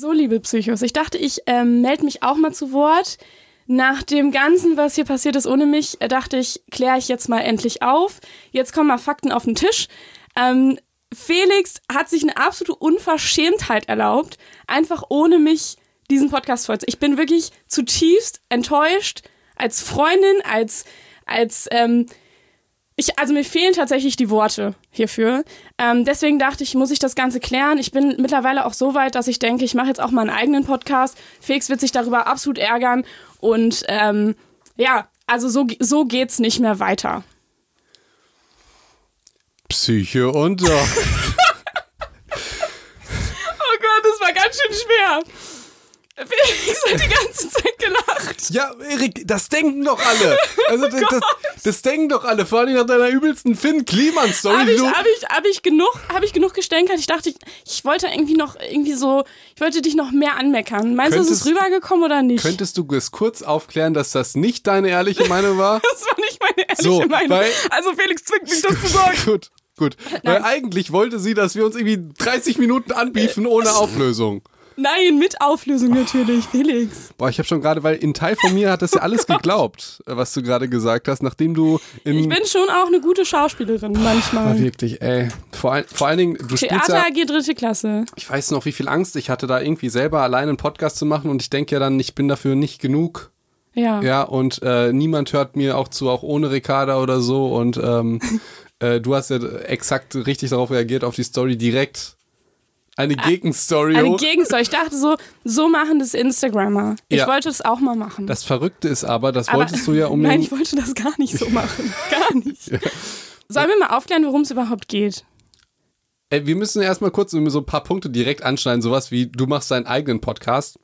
So, liebe Psychos, ich dachte, ich ähm, melde mich auch mal zu Wort. Nach dem Ganzen, was hier passiert ist ohne mich, äh, dachte ich, kläre ich jetzt mal endlich auf. Jetzt kommen mal Fakten auf den Tisch. Ähm, Felix hat sich eine absolute Unverschämtheit erlaubt, einfach ohne mich diesen Podcast vorzunehmen. Ich bin wirklich zutiefst enttäuscht als Freundin, als, als ähm, ich, also mir fehlen tatsächlich die Worte hierfür. Ähm, deswegen dachte ich, muss ich das Ganze klären. Ich bin mittlerweile auch so weit, dass ich denke, ich mache jetzt auch mal einen eigenen Podcast. Felix wird sich darüber absolut ärgern. Und ähm, ja, also so, so geht's nicht mehr weiter. Psyche und doch. oh Gott, das war ganz schön schwer. Felix hat die ganze Zeit gelacht. Ja, Erik, das denken doch alle. Also oh das, das, das, denken doch alle, vor allem nach deiner übelsten Finn Kliman-Story. Habe ich, hab ich, hab ich, genug, hab ich genug gestänkert? Ich dachte, ich, ich wollte irgendwie noch, irgendwie so, ich wollte dich noch mehr anmeckern. Meinst könntest, du, ist es rübergekommen oder nicht? Könntest du es kurz aufklären, dass das nicht deine ehrliche Meinung war? das war nicht meine ehrliche so, Meinung. Weil, also Felix zwingt mich, das zu sagen. Gut. Gut, Nein. weil eigentlich wollte sie, dass wir uns irgendwie 30 Minuten anbiefen ohne Auflösung. Nein, mit Auflösung natürlich, Felix. Boah, ich habe schon gerade, weil ein Teil von mir hat das ja alles geglaubt, was du gerade gesagt hast, nachdem du in Ich bin schon auch eine gute Schauspielerin manchmal. Boah, wirklich, ey. Vor, vor allen Dingen, du Theater ja, AG dritte Klasse. Ich weiß noch, wie viel Angst ich hatte, da irgendwie selber alleine einen Podcast zu machen und ich denke ja dann, ich bin dafür nicht genug. Ja. Ja, und äh, niemand hört mir auch zu, auch ohne Ricarda oder so und ähm, äh, du hast ja exakt richtig darauf reagiert, auf die Story direkt eine Gegenstory. Eine Gegenstory. Ich dachte so, so machen das Instagrammer. Ich ja. wollte es auch mal machen. Das Verrückte ist aber, das aber, wolltest du ja um Nein, ich wollte das gar nicht so machen. Gar nicht. ja. Sollen wir mal aufklären, worum es überhaupt geht? Ey, wir müssen erstmal kurz so ein paar Punkte direkt anschneiden. Sowas wie, du machst deinen eigenen Podcast.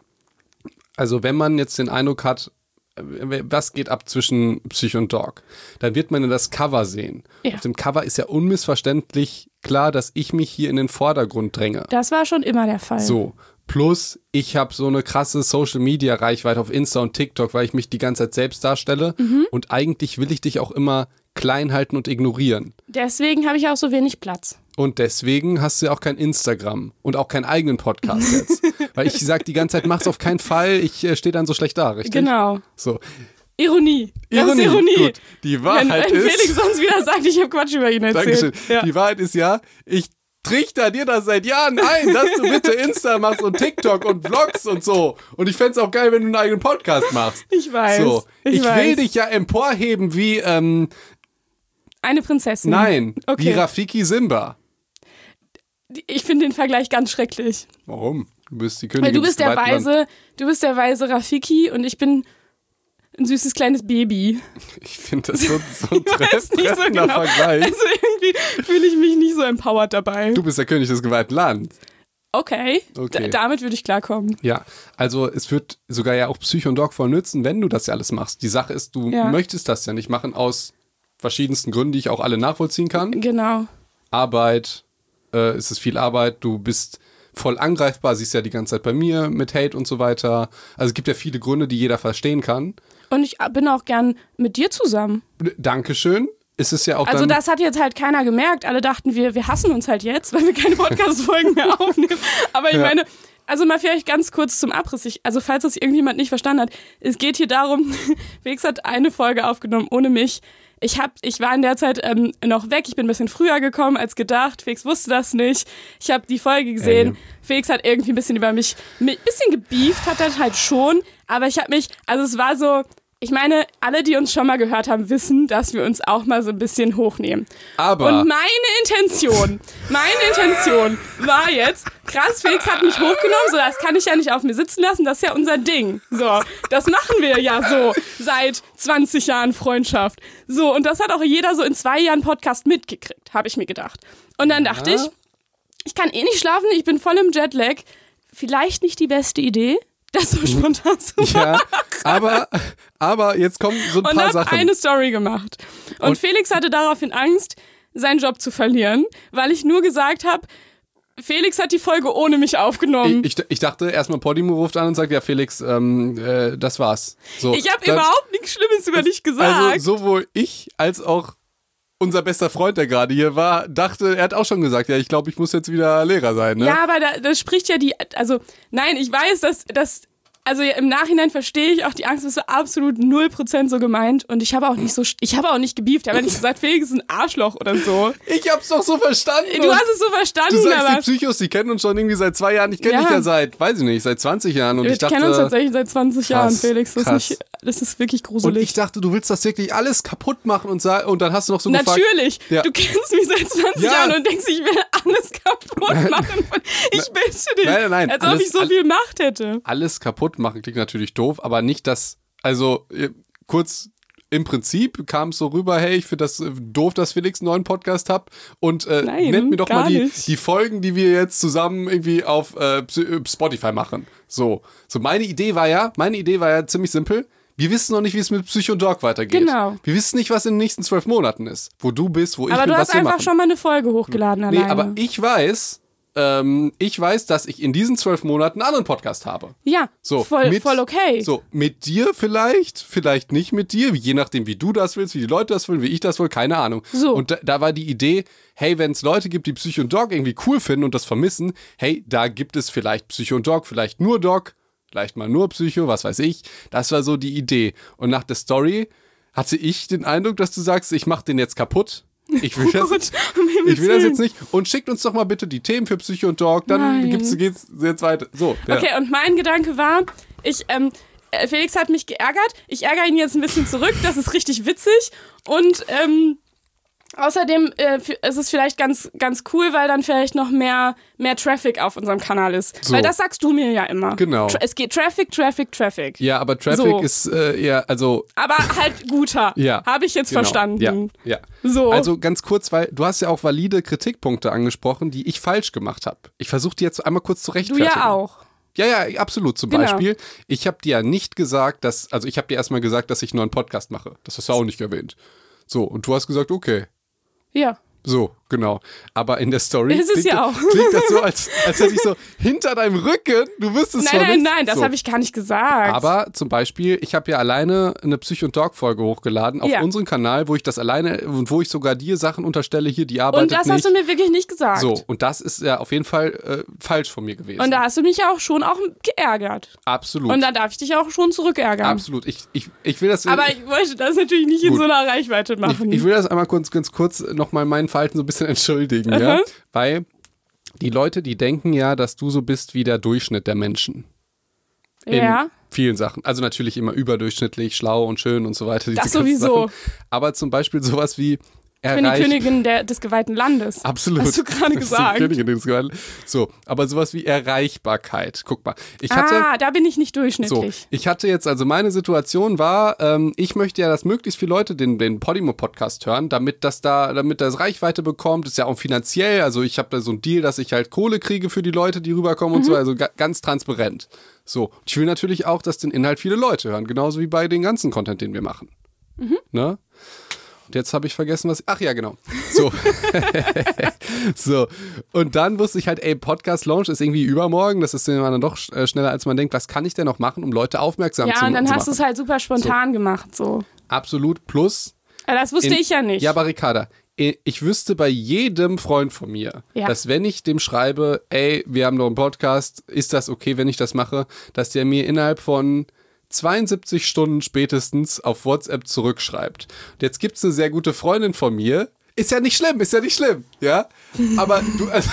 Also, wenn man jetzt den Eindruck hat, was geht ab zwischen Psych und Dog? Dann wird man das Cover sehen. Ja. Auf dem Cover ist ja unmissverständlich klar, dass ich mich hier in den Vordergrund dränge. Das war schon immer der Fall. So. Plus, ich habe so eine krasse Social Media Reichweite auf Insta und TikTok, weil ich mich die ganze Zeit selbst darstelle. Mhm. Und eigentlich will ich dich auch immer klein halten und ignorieren. Deswegen habe ich auch so wenig Platz. Und deswegen hast du ja auch kein Instagram und auch keinen eigenen Podcast jetzt. Weil ich sage die ganze Zeit, mach's auf keinen Fall, ich äh, stehe dann so schlecht da, richtig? Genau. So. Ironie. Das Ironie. ist Ironie. Gut. Die Wahrheit wenn, wenn ist. Wenn Felix sonst wieder sagt, ich habe Quatsch über ihn erzählt. Dankeschön. Ja. Die Wahrheit ist ja, ich trichter dir das seit Jahren ein, dass du bitte Insta machst und TikTok und Vlogs und so. Und ich fände es auch geil, wenn du einen eigenen Podcast machst. Ich weiß. So. Ich, ich weiß. will dich ja emporheben wie, ähm, Eine Prinzessin. Nein, okay. wie Rafiki Simba. Ich finde den Vergleich ganz schrecklich. Warum? Du bist die Königin Weil du bist der weise, Land. du bist der weise Rafiki und ich bin ein süßes kleines Baby. Ich finde das so, so ein treff, so genau. Vergleich. Also irgendwie fühle ich mich nicht so empowered dabei. Du bist der König des geweihten Landes. Okay, okay. damit würde ich klarkommen. Ja, also es wird sogar ja auch Psycho und Dog voll nützen, wenn du das ja alles machst. Die Sache ist, du ja. möchtest das ja nicht machen aus verschiedensten Gründen, die ich auch alle nachvollziehen kann. Genau. Arbeit, äh, es ist viel Arbeit, du bist voll angreifbar, siehst ja die ganze Zeit bei mir mit Hate und so weiter. Also es gibt ja viele Gründe, die jeder verstehen kann. Und ich bin auch gern mit dir zusammen. Dankeschön. Ist es ja auch Also das hat jetzt halt keiner gemerkt. Alle dachten, wir, wir hassen uns halt jetzt, weil wir keine Podcast-Folgen mehr aufnehmen. Aber ich ja. meine, also mal vielleicht ganz kurz zum Abriss. Ich, also falls das irgendjemand nicht verstanden hat, es geht hier darum, Felix hat eine Folge aufgenommen ohne mich. Ich, hab, ich war in der Zeit ähm, noch weg. Ich bin ein bisschen früher gekommen als gedacht. Felix wusste das nicht. Ich habe die Folge gesehen. Ey. Felix hat irgendwie ein bisschen über mich, ein bisschen gebieft, hat das halt schon. Aber ich habe mich, also es war so, ich meine, alle, die uns schon mal gehört haben, wissen, dass wir uns auch mal so ein bisschen hochnehmen. Aber. Und meine Intention, meine Intention war jetzt, krass, Felix hat mich hochgenommen, so, das kann ich ja nicht auf mir sitzen lassen, das ist ja unser Ding. So, das machen wir ja so seit 20 Jahren Freundschaft. So, und das hat auch jeder so in zwei Jahren Podcast mitgekriegt, habe ich mir gedacht. Und dann dachte ja. ich, ich kann eh nicht schlafen, ich bin voll im Jetlag. Vielleicht nicht die beste Idee das so spontan zu machen. Ja, aber, aber jetzt kommen so ein und paar Sachen. Und eine Story gemacht. Und, und Felix hatte daraufhin Angst, seinen Job zu verlieren, weil ich nur gesagt habe, Felix hat die Folge ohne mich aufgenommen. Ich, ich, ich dachte erstmal, Podimo ruft an und sagt, ja Felix, ähm, äh, das war's. So, ich habe überhaupt nichts Schlimmes über dich gesagt. Also sowohl ich als auch unser bester Freund, der gerade hier war, dachte, er hat auch schon gesagt, ja, ich glaube, ich muss jetzt wieder Lehrer sein. Ne? Ja, aber da, das spricht ja die, also nein, ich weiß, dass, dass also im Nachhinein verstehe ich auch die Angst, das war absolut 0% so gemeint und ich habe auch nicht so, ich habe auch nicht gebieft, ich habe nicht gesagt, Felix ist ein Arschloch oder so. Ich hab's doch so verstanden. Du hast es so verstanden, Du sagst, aber die Psychos, die kennen uns schon irgendwie seit zwei Jahren. Ich kenne Ja. dich ja seit, weiß ich nicht, seit 20 Jahren. Und wir ich dachte, kennen uns tatsächlich seit 20 Jahren, krass, Felix. Das ist, krass. nicht, das ist wirklich und gruselig. ich dachte, du willst das wirklich alles kaputt machen und, sa- und dann hast du noch so gefragt. Natürlich. Ja. Du kennst mich seit 20 Ja. Jahren und denkst, ich will alles kaputt machen. Ich bitte dich. Nein, nein, nein. Als ob Alles- ich so viel Macht hätte. alles kaputt machen klingt natürlich doof, aber nicht das, also äh, kurz im Prinzip kam es so rüber, hey, ich finde das äh, doof, dass Felix einen neuen Podcast habt und äh, Nein, nennt mir doch mal die, nicht. die Folgen, die wir jetzt zusammen irgendwie auf äh, äh, Spotify machen. So, so meine Idee war ja, meine Idee war ja ziemlich simpel. Wir wissen noch nicht, wie es mit Psycho und Dog weitergeht. Genau. Wir wissen nicht, was in den nächsten zwölf Monaten ist. Wo du bist, wo ich Aber bin, du was hast einfach schon mal eine Folge hochgeladen Nee, alleine. aber ich weiß, ähm, ich weiß, dass ich in diesen zwölf Monaten einen anderen Podcast habe. ja, So, voll, mit, voll okay. So, mit dir vielleicht, vielleicht nicht mit dir, je nachdem, wie du das willst, wie die Leute das wollen, wie ich das will, keine Ahnung. So. Und da, da war die Idee, hey, wenn es Leute gibt, die Psycho und Dog irgendwie cool finden und das vermissen, hey, da gibt es vielleicht Psycho und Dog, vielleicht nur Dog, vielleicht mal nur Psycho, was weiß ich. Das war so die Idee. Und nach der Story hatte ich den Eindruck, dass du sagst, ich mach den jetzt kaputt. Ich will das, Himmels ich will das jetzt nicht. Und schickt uns doch mal bitte die Themen für Psycho und Dog, dann Nein. gibt's, geht's jetzt weiter. So, ja. Okay, und mein Gedanke war, ich, ähm, äh, Felix hat mich geärgert. Ich ärgere ihn jetzt ein bisschen zurück. Das ist richtig witzig. Und ähm, außerdem äh, ist es vielleicht ganz, ganz cool, weil dann vielleicht noch mehr, mehr Traffic auf unserem Kanal ist. So. Weil das sagst du mir ja immer. Genau. Tra es geht Traffic, Traffic, Traffic. Ja, aber Traffic So. ist äh, eher, also Aber halt guter. Ja. Habe ich jetzt genau, verstanden. Ja, ja. So. Also ganz kurz, weil du hast ja auch valide Kritikpunkte angesprochen, die ich falsch gemacht habe. Ich versuche die jetzt einmal kurz zu du rechtfertigen. ja auch. Ja, ja, absolut. Zum Genau. Beispiel, ich habe dir ja nicht gesagt, dass, also ich habe dir erstmal gesagt, dass ich einen neuen Podcast mache. Das hast du auch nicht erwähnt. So, und du hast gesagt, okay. Ja. So, genau. Aber in der Story Ist es klingt, ja das- auch. klingt das so, als, als hätte ich so hinter deinem Rücken, du wüsstest Nein, zwar nein, nichts. nein, das so. habe ich gar nicht gesagt. Aber zum Beispiel, ich habe ja alleine eine Psych- und Dog-Folge hochgeladen auf Ja. unseren Kanal, wo ich das alleine und wo ich sogar dir Sachen unterstelle, hier, die arbeitet Und das nicht. hast du mir wirklich nicht gesagt. so, und das ist ja auf jeden Fall äh, falsch von mir gewesen. Und da hast du mich ja auch schon auch geärgert. Absolut. Und da darf ich dich auch schon zurückärgern. Absolut. Ich, ich, ich will das. Aber ich wollte das natürlich nicht in Gut. so einer Reichweite ich, machen. ich will das einmal kurz, ganz kurz nochmal mein Verhalten so ein bisschen entschuldigen, ja? Aha. Weil die Leute, die denken ja, dass du so bist wie der Durchschnitt der Menschen. In ja. vielen Sachen. Also natürlich immer überdurchschnittlich, schlau und schön und so weiter. diese Das sowieso. Sachen. Aber zum Beispiel sowas wie Ich bin die Königin der, des geweihten Landes. Absolut. Hast du gerade ist die gesagt. Königin des Gewalt- So, aber sowas wie Erreichbarkeit. Guck mal, ich hatte ah, da bin ich nicht so, durchschnittlich. ich hatte jetzt also meine Situation war, ähm, ich möchte ja, dass möglichst viele Leute den, den Podimo Podcast hören, damit das da, damit das Reichweite bekommt. Ist ja auch finanziell. Also ich habe da so einen Deal, dass ich halt Kohle kriege für die Leute, die rüberkommen Mhm. und so. Also ga, ganz transparent. So, ich will natürlich auch, dass den Inhalt viele Leute hören, genauso wie bei den ganzen Content, den wir machen. Mhm. Ne? Und jetzt habe ich vergessen, was. Ach ja, genau. So. so. Und dann wusste ich halt, ey, Podcast Launch ist irgendwie übermorgen. Das ist dann doch äh, schneller, als man denkt. Was kann ich denn noch machen, um Leute aufmerksam zu, Ja, und dann zu hast du machen? es halt super spontan gemacht, so. Absolut. Plus. Aber das wusste in- ich ja nicht. Ja, eh, ich wüsste bei jedem Freund von mir, Ja. dass wenn ich dem schreibe, ey, wir haben doch einen Podcast, ist das okay, wenn ich das mache, dass der mir innerhalb von 72 Stunden spätestens auf WhatsApp zurückschreibt. Und jetzt gibt es eine sehr gute Freundin von mir. Ist ja nicht schlimm, ist ja nicht schlimm, ja? Aber du, also,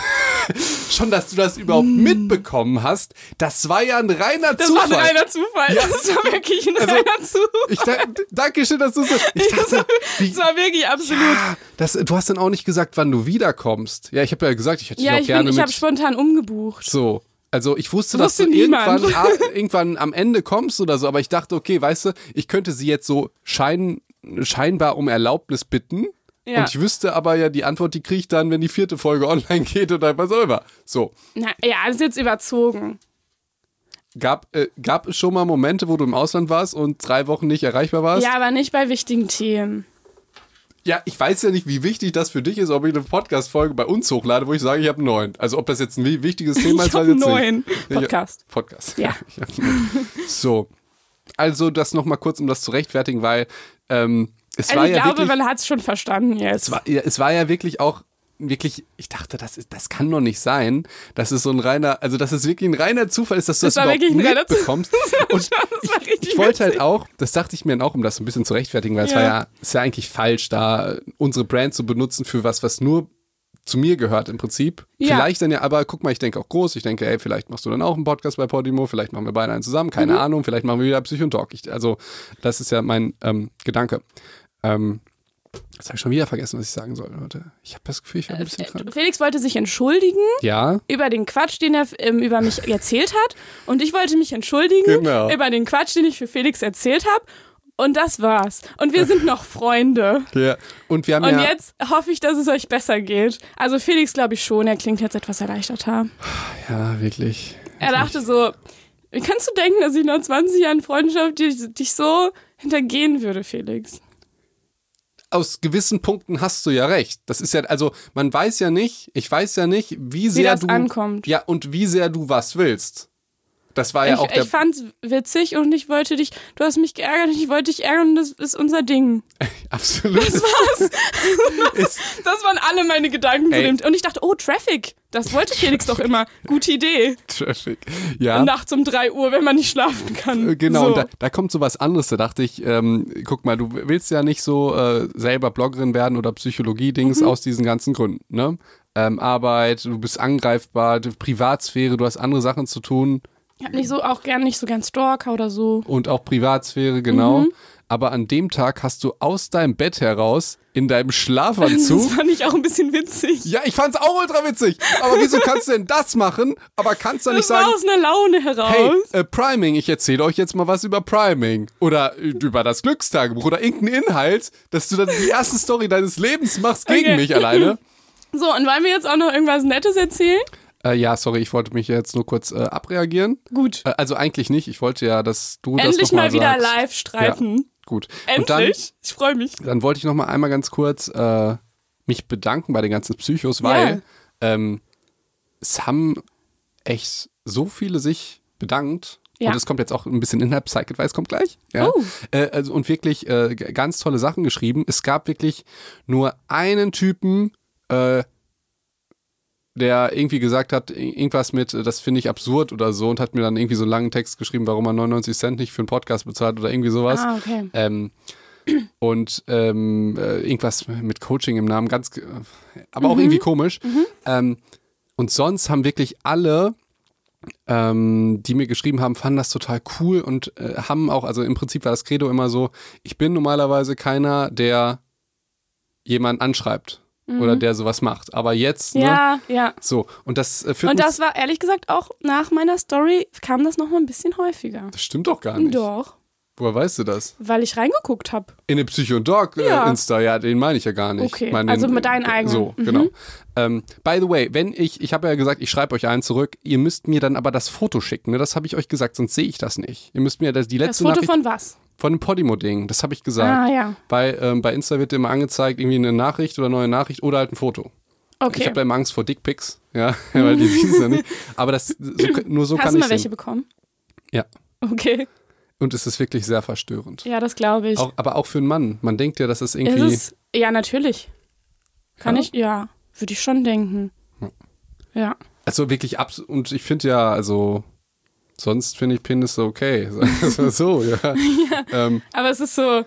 schon, dass du das überhaupt mitbekommen hast, das war ja ein reiner das Zufall. war ein reiner Zufall. Ja. Das war wirklich ein Also, reiner Zufall. Ich da, danke schön, dass du so. Ich dachte, wie, Das war wirklich absolut. Ah, das, du hast dann auch nicht gesagt, wann du wiederkommst. Ja, ich habe ja gesagt, ich hätte Ja, dich auch ich, gerne bin, ich habe spontan umgebucht. so. Also ich wusste, dass Wusste du niemand. irgendwann, ah, irgendwann am Ende kommst oder so, aber ich dachte, okay, weißt du, ich könnte sie jetzt so schein, scheinbar um Erlaubnis bitten. Ja. Und ich wüsste aber ja, die Antwort, die kriege ich dann, wenn die vierte Folge online geht oder was auch immer. So. Na, ja, das ist jetzt überzogen. Gab, äh, gab es schon mal Momente, wo du im Ausland warst und drei Wochen nicht erreichbar warst? Ja, aber nicht bei wichtigen Themen. Ja, ich weiß ja nicht, wie wichtig das für dich ist, ob ich eine Podcast-Folge bei uns hochlade, wo ich sage, ich habe neuen. Also ob das jetzt ein wi- wichtiges Thema ist, weiß ich jetzt. Ja, Podcast. Podcast. Ja. Ich einen neuen. so. Also das nochmal kurz, um das zu rechtfertigen, weil ähm, Es Also war ich ja glaube, wirklich, man hat es schon verstanden jetzt. es war, ja, es war ja wirklich auch wirklich, ich dachte, das, ist, das kann doch nicht sein, dass es so ein reiner, also dass es wirklich ein reiner Zufall ist, dass du Das das, überhaupt mitbekommst. Und richtig ich wollte halt auch, das dachte ich mir dann auch, um das so ein bisschen zu rechtfertigen, weil es Ja. war ja, ist ja eigentlich falsch, da unsere Brand zu benutzen für was, was nur zu mir gehört im Prinzip. Ja. Vielleicht dann ja, aber guck mal, ich denke auch groß. Ich denke, ey, vielleicht machst du dann auch einen Podcast bei Podimo, vielleicht machen wir beide einen zusammen, keine Mhm. Ahnung, vielleicht machen wir wieder Psycho und Talk. Ich, also, das ist ja mein ähm, Gedanke. Ähm, jetzt habe ich schon wieder vergessen, was ich sagen soll, Leute. Ich habe das Gefühl, ich werde ein bisschen krank. Felix wollte sich entschuldigen Ja, über den Quatsch, den er ähm, über mich erzählt hat. Und ich wollte mich entschuldigen Genau. über den Quatsch, den ich für Felix erzählt habe. Und das war's. Und wir sind noch Freunde. ja. Und wir haben Und ja, jetzt hoffe ich, dass es euch besser geht. Also Felix glaube ich schon, er klingt jetzt etwas erleichterter. ja, wirklich. Er dachte so, wie kannst du denken, dass ich nach 20 Jahren Freundschaft dich, dich so hintergehen würde, Felix? Aus gewissen Punkten hast du ja recht. Das ist ja, also man weiß ja nicht, ich weiß ja nicht, wie Wie sehr das du. ankommt. Ja, und wie sehr du was willst. Das war ja auch ich, der. ich fand's witzig und ich wollte dich, du hast mich geärgert und ich wollte dich ärgern und das ist unser Ding. absolut. Das war's. ist, Das waren alle meine Gedanken zu Ey. dem. Und ich dachte, oh, Traffic. Das wollte Felix doch immer. Gute Idee. Traffic. Ja. Nachts um 3 Uhr, wenn man nicht schlafen kann. Äh, Genau, So. und da, da kommt so was anderes. Da dachte ich, ähm, guck mal, du willst ja nicht so äh, selber Bloggerin werden oder Psychologie-Dings Mhm. aus diesen ganzen Gründen. Ne? Ähm, Arbeit, du bist angreifbar, Privatsphäre, du hast andere Sachen zu tun Ich hab nicht so, auch gern nicht so gern Stalker oder so. und auch Privatsphäre, genau. Mhm. Aber an dem Tag hast du aus deinem Bett heraus in deinem Das Schlafanzug. fand ich auch ein bisschen witzig. ja, ich fand's auch ultra witzig. Aber wieso kannst du denn das machen? Aber kannst du nicht Das sagen, aus einer Laune heraus. Hey, äh, Priming, ich erzähle euch jetzt mal was über Priming. Oder äh, über das Glückstagebuch oder irgendeinen Inhalt, dass du dann die erste Story deines Lebens machst gegen Okay. mich alleine. So, und wollen wir jetzt auch noch irgendwas Nettes erzählen? Äh, ja, sorry, ich wollte mich jetzt nur kurz äh, abreagieren. Gut. Äh, also eigentlich nicht. Ich wollte ja, dass du das Endlich noch mal mal wieder sagst. live streiten. Gut. Endlich. ich freue mich. Dann, dann wollte ich noch mal einmal ganz kurz äh, mich bedanken bei den ganzen Psychos, weil ähm, es haben echt so viele sich bedankt. Ja. Und es kommt jetzt auch ein bisschen Inhalt, Psych Advice kommt gleich. Ja. Oh. Äh, also, und wirklich äh, ganz tolle Sachen geschrieben. Es gab wirklich nur einen Typen, äh, der irgendwie gesagt hat, irgendwas mit, äh, das finde ich absurd oder so und hat mir dann irgendwie so einen langen Text geschrieben, warum er 99 Cent nicht für einen Podcast bezahlt oder irgendwie sowas. Ah, okay. Ähm, und ähm, äh, irgendwas mit Coaching im Namen, ganz, äh, aber auch irgendwie komisch. Ähm, und sonst haben wirklich alle, ähm, die mir geschrieben haben, fanden das total cool und äh, haben auch, also im Prinzip war das Credo immer so, ich bin normalerweise keiner, der jemanden anschreibt oder der sowas macht. Aber jetzt, ne? Ja, ja. So, und das äh, führt Und das war ehrlich gesagt auch nach meiner Story kam das noch mal ein bisschen häufiger. das stimmt doch gar nicht. Doch, Woher weißt du das? weil ich reingeguckt habe. In den Psycho und Dog äh, Ja. Insta, ja, den meine ich ja gar nicht. Okay, meine also mit deinen eigenen. So, Mhm. genau. Ähm, by the way, wenn ich, ich habe ja gesagt, ich schreibe euch einen zurück, ihr müsst mir dann aber das Foto schicken, ne? das habe ich euch gesagt, sonst sehe ich das nicht. Ihr müsst mir das, die Das letzte Foto Nachricht von was? Von dem Podimo-Ding, das habe ich gesagt. Ah, ja. Weil ähm, bei Insta wird immer angezeigt, irgendwie eine Nachricht oder neue Nachricht oder halt ein Foto. Ich Okay. habe da immer Angst vor Dickpics, ja, weil die siehst du ja nicht. Aber das, so, nur so Hast kann du ich mal welche sehen. bekommen? Ja. Okay. Und es ist wirklich sehr verstörend. Ja, das glaube ich. Auch, aber auch für einen Mann. Man denkt ja, dass es Ist irgendwie. es, ja, natürlich. Kann Ja? ich, ja, würde ich schon denken. Ja. Also wirklich abs und ich finde ja, also sonst finde ich Penisse okay. So, ja. Ähm, Aber es ist so,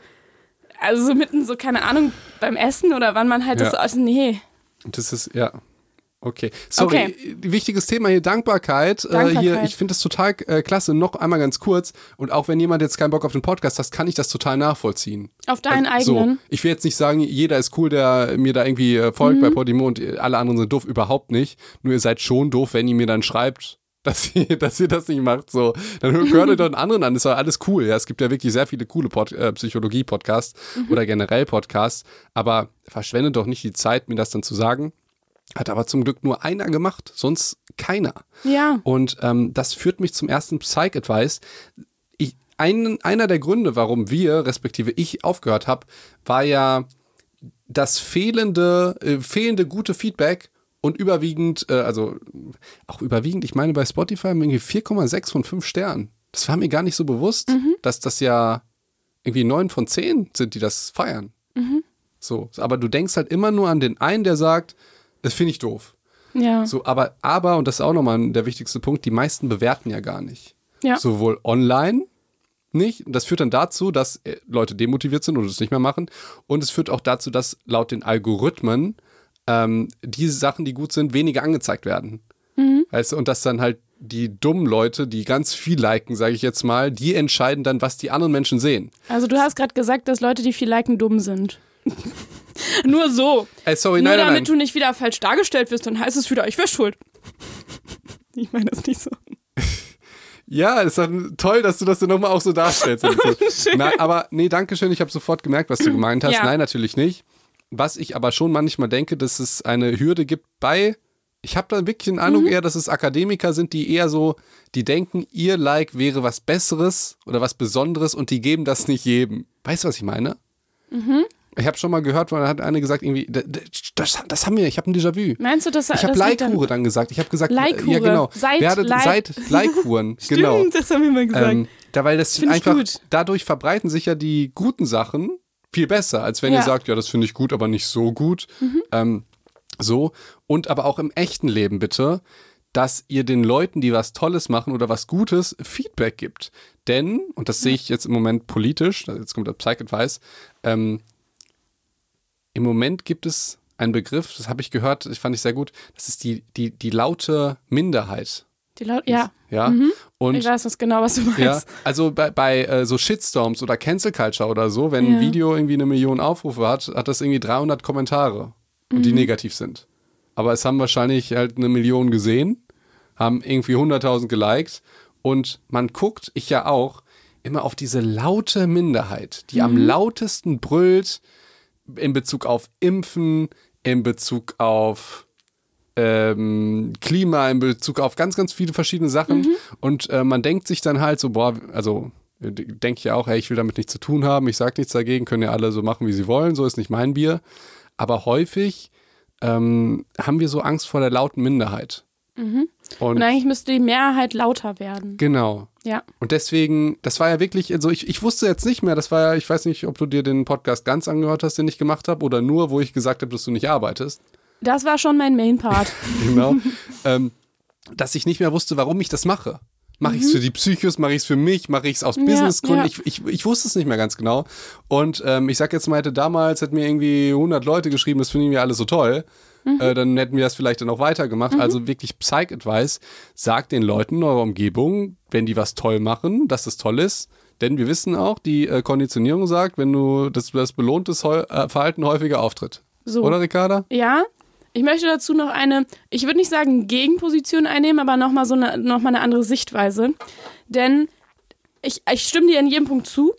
also so mitten so, keine Ahnung, beim Essen oder wann man halt Ja. das so, also nee. das ist, ja. Okay. Sorry, Okay. wichtiges Thema hier, Dankbarkeit. Äh, Dankbarkeit. hier, ich finde das total äh, klasse. Noch einmal ganz kurz. Und auch wenn jemand jetzt keinen Bock auf den Podcast hat, kann ich das total nachvollziehen. Auf deinen Also, eigenen. So, ich will jetzt nicht sagen, jeder ist cool, der mir da irgendwie äh, folgt Mhm. bei Podimo und alle anderen sind doof, überhaupt nicht. Nur ihr seid schon doof, wenn ihr mir dann schreibt, dass ihr, dass ihr das nicht macht. So, dann hört ihr doch einen anderen an. ist doch alles cool. Ja, es gibt ja wirklich sehr viele coole Pod äh, Psychologie-Podcasts Mhm. oder generell Podcasts. Aber verschwendet doch nicht die Zeit, mir das dann zu sagen. Hat aber zum Glück nur einer gemacht, sonst keiner. Ja. Und ähm, das führt mich zum ersten Psych-Advice. Ich, ein, einer der Gründe, warum wir, respektive ich, aufgehört habe, war ja das fehlende, äh, fehlende gute Feedback und überwiegend, äh, also auch überwiegend, ich meine bei Spotify haben wir irgendwie 4,6 von 5 Sternen. Das war mir gar nicht so bewusst, dass das ja irgendwie 9 von 10 sind, die das feiern. So, aber du denkst halt immer nur an den einen, der sagt, das finde ich doof. Ja. So, aber, aber, und das ist auch nochmal der wichtigste Punkt, die meisten bewerten ja gar nicht. ja. Sowohl online nicht. Das führt dann dazu, dass äh, Leute demotiviert sind und es nicht mehr machen. Und es führt auch dazu, dass laut den Algorithmen ähm, diese Sachen, die gut sind, weniger angezeigt werden. Weißt du, und dass dann halt die dummen Leute, die ganz viel liken, sage ich jetzt mal, die entscheiden dann, was die anderen Menschen sehen. Also du hast gerade gesagt, dass Leute, die viel liken, dumm sind. Nur so. Ey, sorry, Nur nein, damit nein. du nicht wieder falsch dargestellt wirst, dann heißt es wieder, ich wäre schuld. Ich meine das nicht so. Ja, ist dann toll, dass du das dann nochmal auch so darstellst. Schön. Na, aber nee, danke schön, ich habe sofort gemerkt, was du gemeint hast. Ja. Nein, natürlich nicht. Was ich aber schon manchmal denke, dass es eine Hürde gibt bei, ich habe da wirklich den Eindruck eher, dass es Akademiker sind, die eher so, die denken, ihr Like wäre was Besseres oder was Besonderes und die geben das nicht jedem. Weißt du, was ich meine? Ich habe schon mal gehört, da hat eine gesagt, irgendwie, d- d- das, das haben wir, ich habe ein Déjà-vu. Meinst du, dass Ich habe das Leikhure dann gesagt. Ich habe gesagt, Leikhure. ja genau. Seid Werdet, Leik- seid Leikuren. Stimmt, genau. das haben wir mal gesagt. Ähm, da, weil das Find einfach, dadurch verbreiten sich ja die guten Sachen viel besser, als wenn Ja. ihr sagt, ja, das finde ich gut, aber nicht so gut. Ähm, so. Und aber auch im echten Leben bitte, dass ihr den Leuten, die was Tolles machen oder was Gutes, Feedback gibt. Denn, und das sehe ich jetzt im Moment politisch, jetzt kommt der Psych-Advice, ähm, im Moment gibt es einen Begriff, das habe ich gehört, das fand ich sehr gut, das ist die, die, die laute Minderheit. die Laut ja, Ja. Und ich weiß was genau, was du meinst. ja, also bei, bei äh, so Shitstorms oder Cancel Culture oder so, wenn ein Ja. Video irgendwie eine Million Aufrufe hat, hat das irgendwie 300 Kommentare, und die negativ sind. Aber es haben wahrscheinlich halt eine Million gesehen, haben irgendwie 100.000 geliked und man guckt, ich ja auch, immer auf diese laute Minderheit, die am lautesten brüllt in Bezug auf Impfen, in Bezug auf ähm, Klima, in Bezug auf ganz, ganz viele verschiedene Sachen. Und äh, man denkt sich dann halt so, boah, also äh, denke ich ja auch, hey, ich will damit nichts zu tun haben, ich sage nichts dagegen, können ja alle so machen, wie sie wollen, so ist nicht mein Bier. Aber häufig ähm, haben wir so Angst vor der lauten Minderheit. Und, Und eigentlich müsste die Mehrheit lauter werden. genau. Ja. Und deswegen, das war ja wirklich, also ich, ich wusste jetzt nicht mehr, das war ja, ich weiß nicht, ob du dir den Podcast ganz angehört hast, den ich gemacht habe, oder nur, wo ich gesagt habe, dass du nicht arbeitest. Das war schon mein Main-Part. genau, ähm, dass ich nicht mehr wusste, warum ich das mache. Mache ich es für die Psychos, mache ich es für mich, mache ich es aus Businessgründen? ja. Ich, ich, ich wusste es nicht mehr ganz genau. Und ähm, ich sag jetzt mal, hätte damals, hätten mir irgendwie 100 Leute geschrieben, das finden wir alle so toll. Äh, dann hätten wir das vielleicht dann auch weitergemacht. Also wirklich Psych-Advice. Sagt den Leuten in eurer Umgebung, wenn die was toll machen, dass es toll ist. Denn wir wissen auch, die äh, Konditionierung sagt, wenn du das, das belohntes Heu äh, Verhalten häufiger auftritt. So. Oder, Ricarda? Ja. Ich möchte dazu noch eine, ich würde nicht sagen Gegenposition einnehmen, aber nochmal so eine, noch mal eine andere Sichtweise. Denn ich, ich stimme dir in jedem Punkt zu.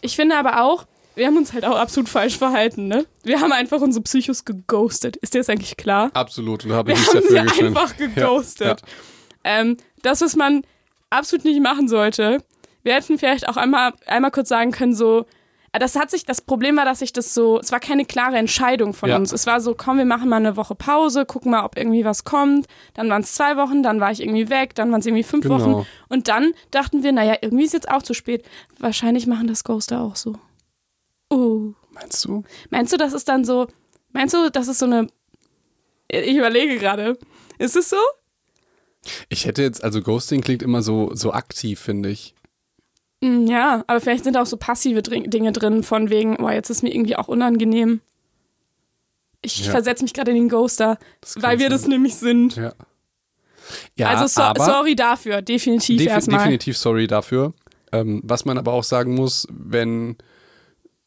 Ich finde aber auch, wir haben uns halt auch absolut falsch verhalten, ne? Wir haben einfach unsere Psychos geghostet. Ist dir das eigentlich klar? Absolut. Und habe ich Wir nichts haben sie dafür einfach geghostet. Ja, Ähm, das, was man absolut nicht machen sollte, wir hätten vielleicht auch einmal, einmal kurz sagen können, so, das hat sich, das Problem war, dass sich das so, es war keine klare Entscheidung von Ja. uns. Es war so, komm, wir machen mal eine Woche Pause, gucken mal, ob irgendwie was kommt. Dann waren es zwei Wochen, dann war ich irgendwie weg, dann waren es irgendwie fünf Genau. Wochen. Und dann dachten wir, naja, irgendwie ist jetzt auch zu spät. Wahrscheinlich machen das Ghoster auch so. Uh. Meinst du? Meinst du, das ist dann so, meinst du, das ist so eine, ich überlege gerade, ist es so? Ich hätte jetzt, also Ghosting klingt immer so, so aktiv, finde ich. Mm, Ja, aber vielleicht sind da auch so passive Dinge drin, von wegen, oh, jetzt ist mir irgendwie auch unangenehm. Ich Ja. versetze mich gerade in den Ghoster, weil wir sein. das nämlich sind. Ja. Ja, also so, sorry dafür, definitiv defi erstmal. definitiv sorry dafür. Ähm, was man aber auch sagen muss, wenn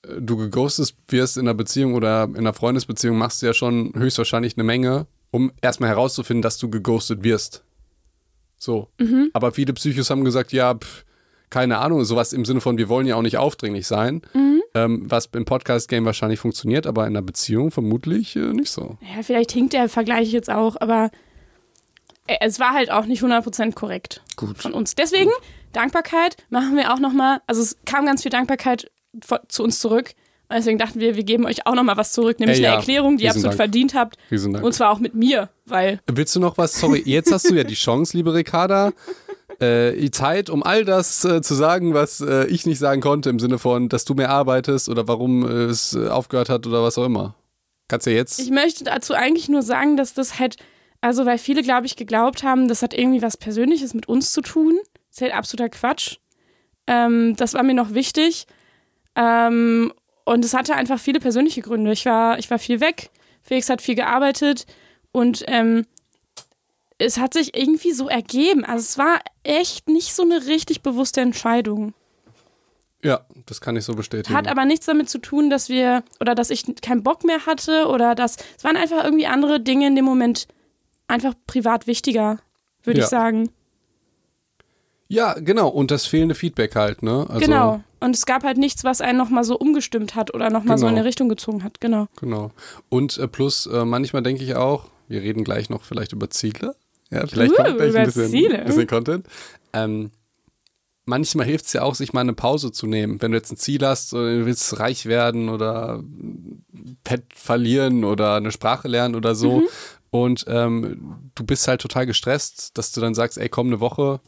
äh, du geghostet wirst in einer Beziehung oder in einer Freundesbeziehung, machst du ja schon höchstwahrscheinlich eine Menge, um erstmal herauszufinden, dass du geghostet wirst. So. Mhm. Aber viele Psychos haben gesagt, ja, pff, keine Ahnung, sowas im Sinne von, wir wollen ja auch nicht aufdringlich sein, Mhm. ähm, was im Podcast-Game wahrscheinlich funktioniert, aber in einer Beziehung vermutlich äh, nicht so. Ja, vielleicht hinkt der Vergleich jetzt auch, aber äh, es war halt auch nicht 100% korrekt Gut. von uns. Deswegen, Dankbarkeit machen wir auch nochmal, also es kam ganz viel Dankbarkeit von- zu uns zurück. Und deswegen dachten wir, wir geben euch auch nochmal was zurück, nämlich Ey, ja. eine Erklärung, die ihr absolut Dank. verdient habt. Und zwar auch mit mir, weil Willst du noch was? Sorry, jetzt hast du ja die Chance, liebe Ricarda. Äh, die Zeit, um all das äh, zu sagen, was äh, ich nicht sagen konnte, im Sinne von, dass du mehr arbeitest oder warum äh, es äh, aufgehört hat oder was auch immer. Kannst du jetzt. Ich möchte dazu eigentlich nur sagen, dass das halt, also weil viele, glaube ich, geglaubt haben, das hat irgendwie was Persönliches mit uns zu tun. Das ist halt absoluter Quatsch. Ähm, das war mir noch wichtig. Ähm, und es hatte einfach viele persönliche Gründe. Ich war, ich war viel weg, Felix hat viel gearbeitet und ähm, es hat sich irgendwie so ergeben. Also es war echt nicht so eine richtig bewusste Entscheidung. ja, das kann ich so bestätigen. Hat aber nichts damit zu tun, dass wir oder dass ich keinen Bock mehr hatte oder dass es waren einfach irgendwie andere Dinge in dem Moment einfach privat wichtiger, würde Ja. ich sagen. ja, genau. Und das fehlende Feedback halt, ne? Also, genau. Und es gab halt nichts, was einen nochmal so umgestimmt hat oder nochmal so in Genau. eine Richtung gezogen hat. Genau. Genau. Und äh, plus, äh, manchmal denke ich auch, wir reden gleich noch vielleicht über Ziele. Ja, vielleicht Uh, kommt gleich ein bisschen, Ziele. bisschen Content. Ähm, manchmal hilft es ja auch, sich mal eine Pause zu nehmen. Wenn du jetzt ein Ziel hast, oder du willst reich werden oder Pet verlieren oder eine Sprache lernen oder so. Mhm. Und ähm, du bist halt total gestresst, dass du dann sagst, ey, komm, eine Woche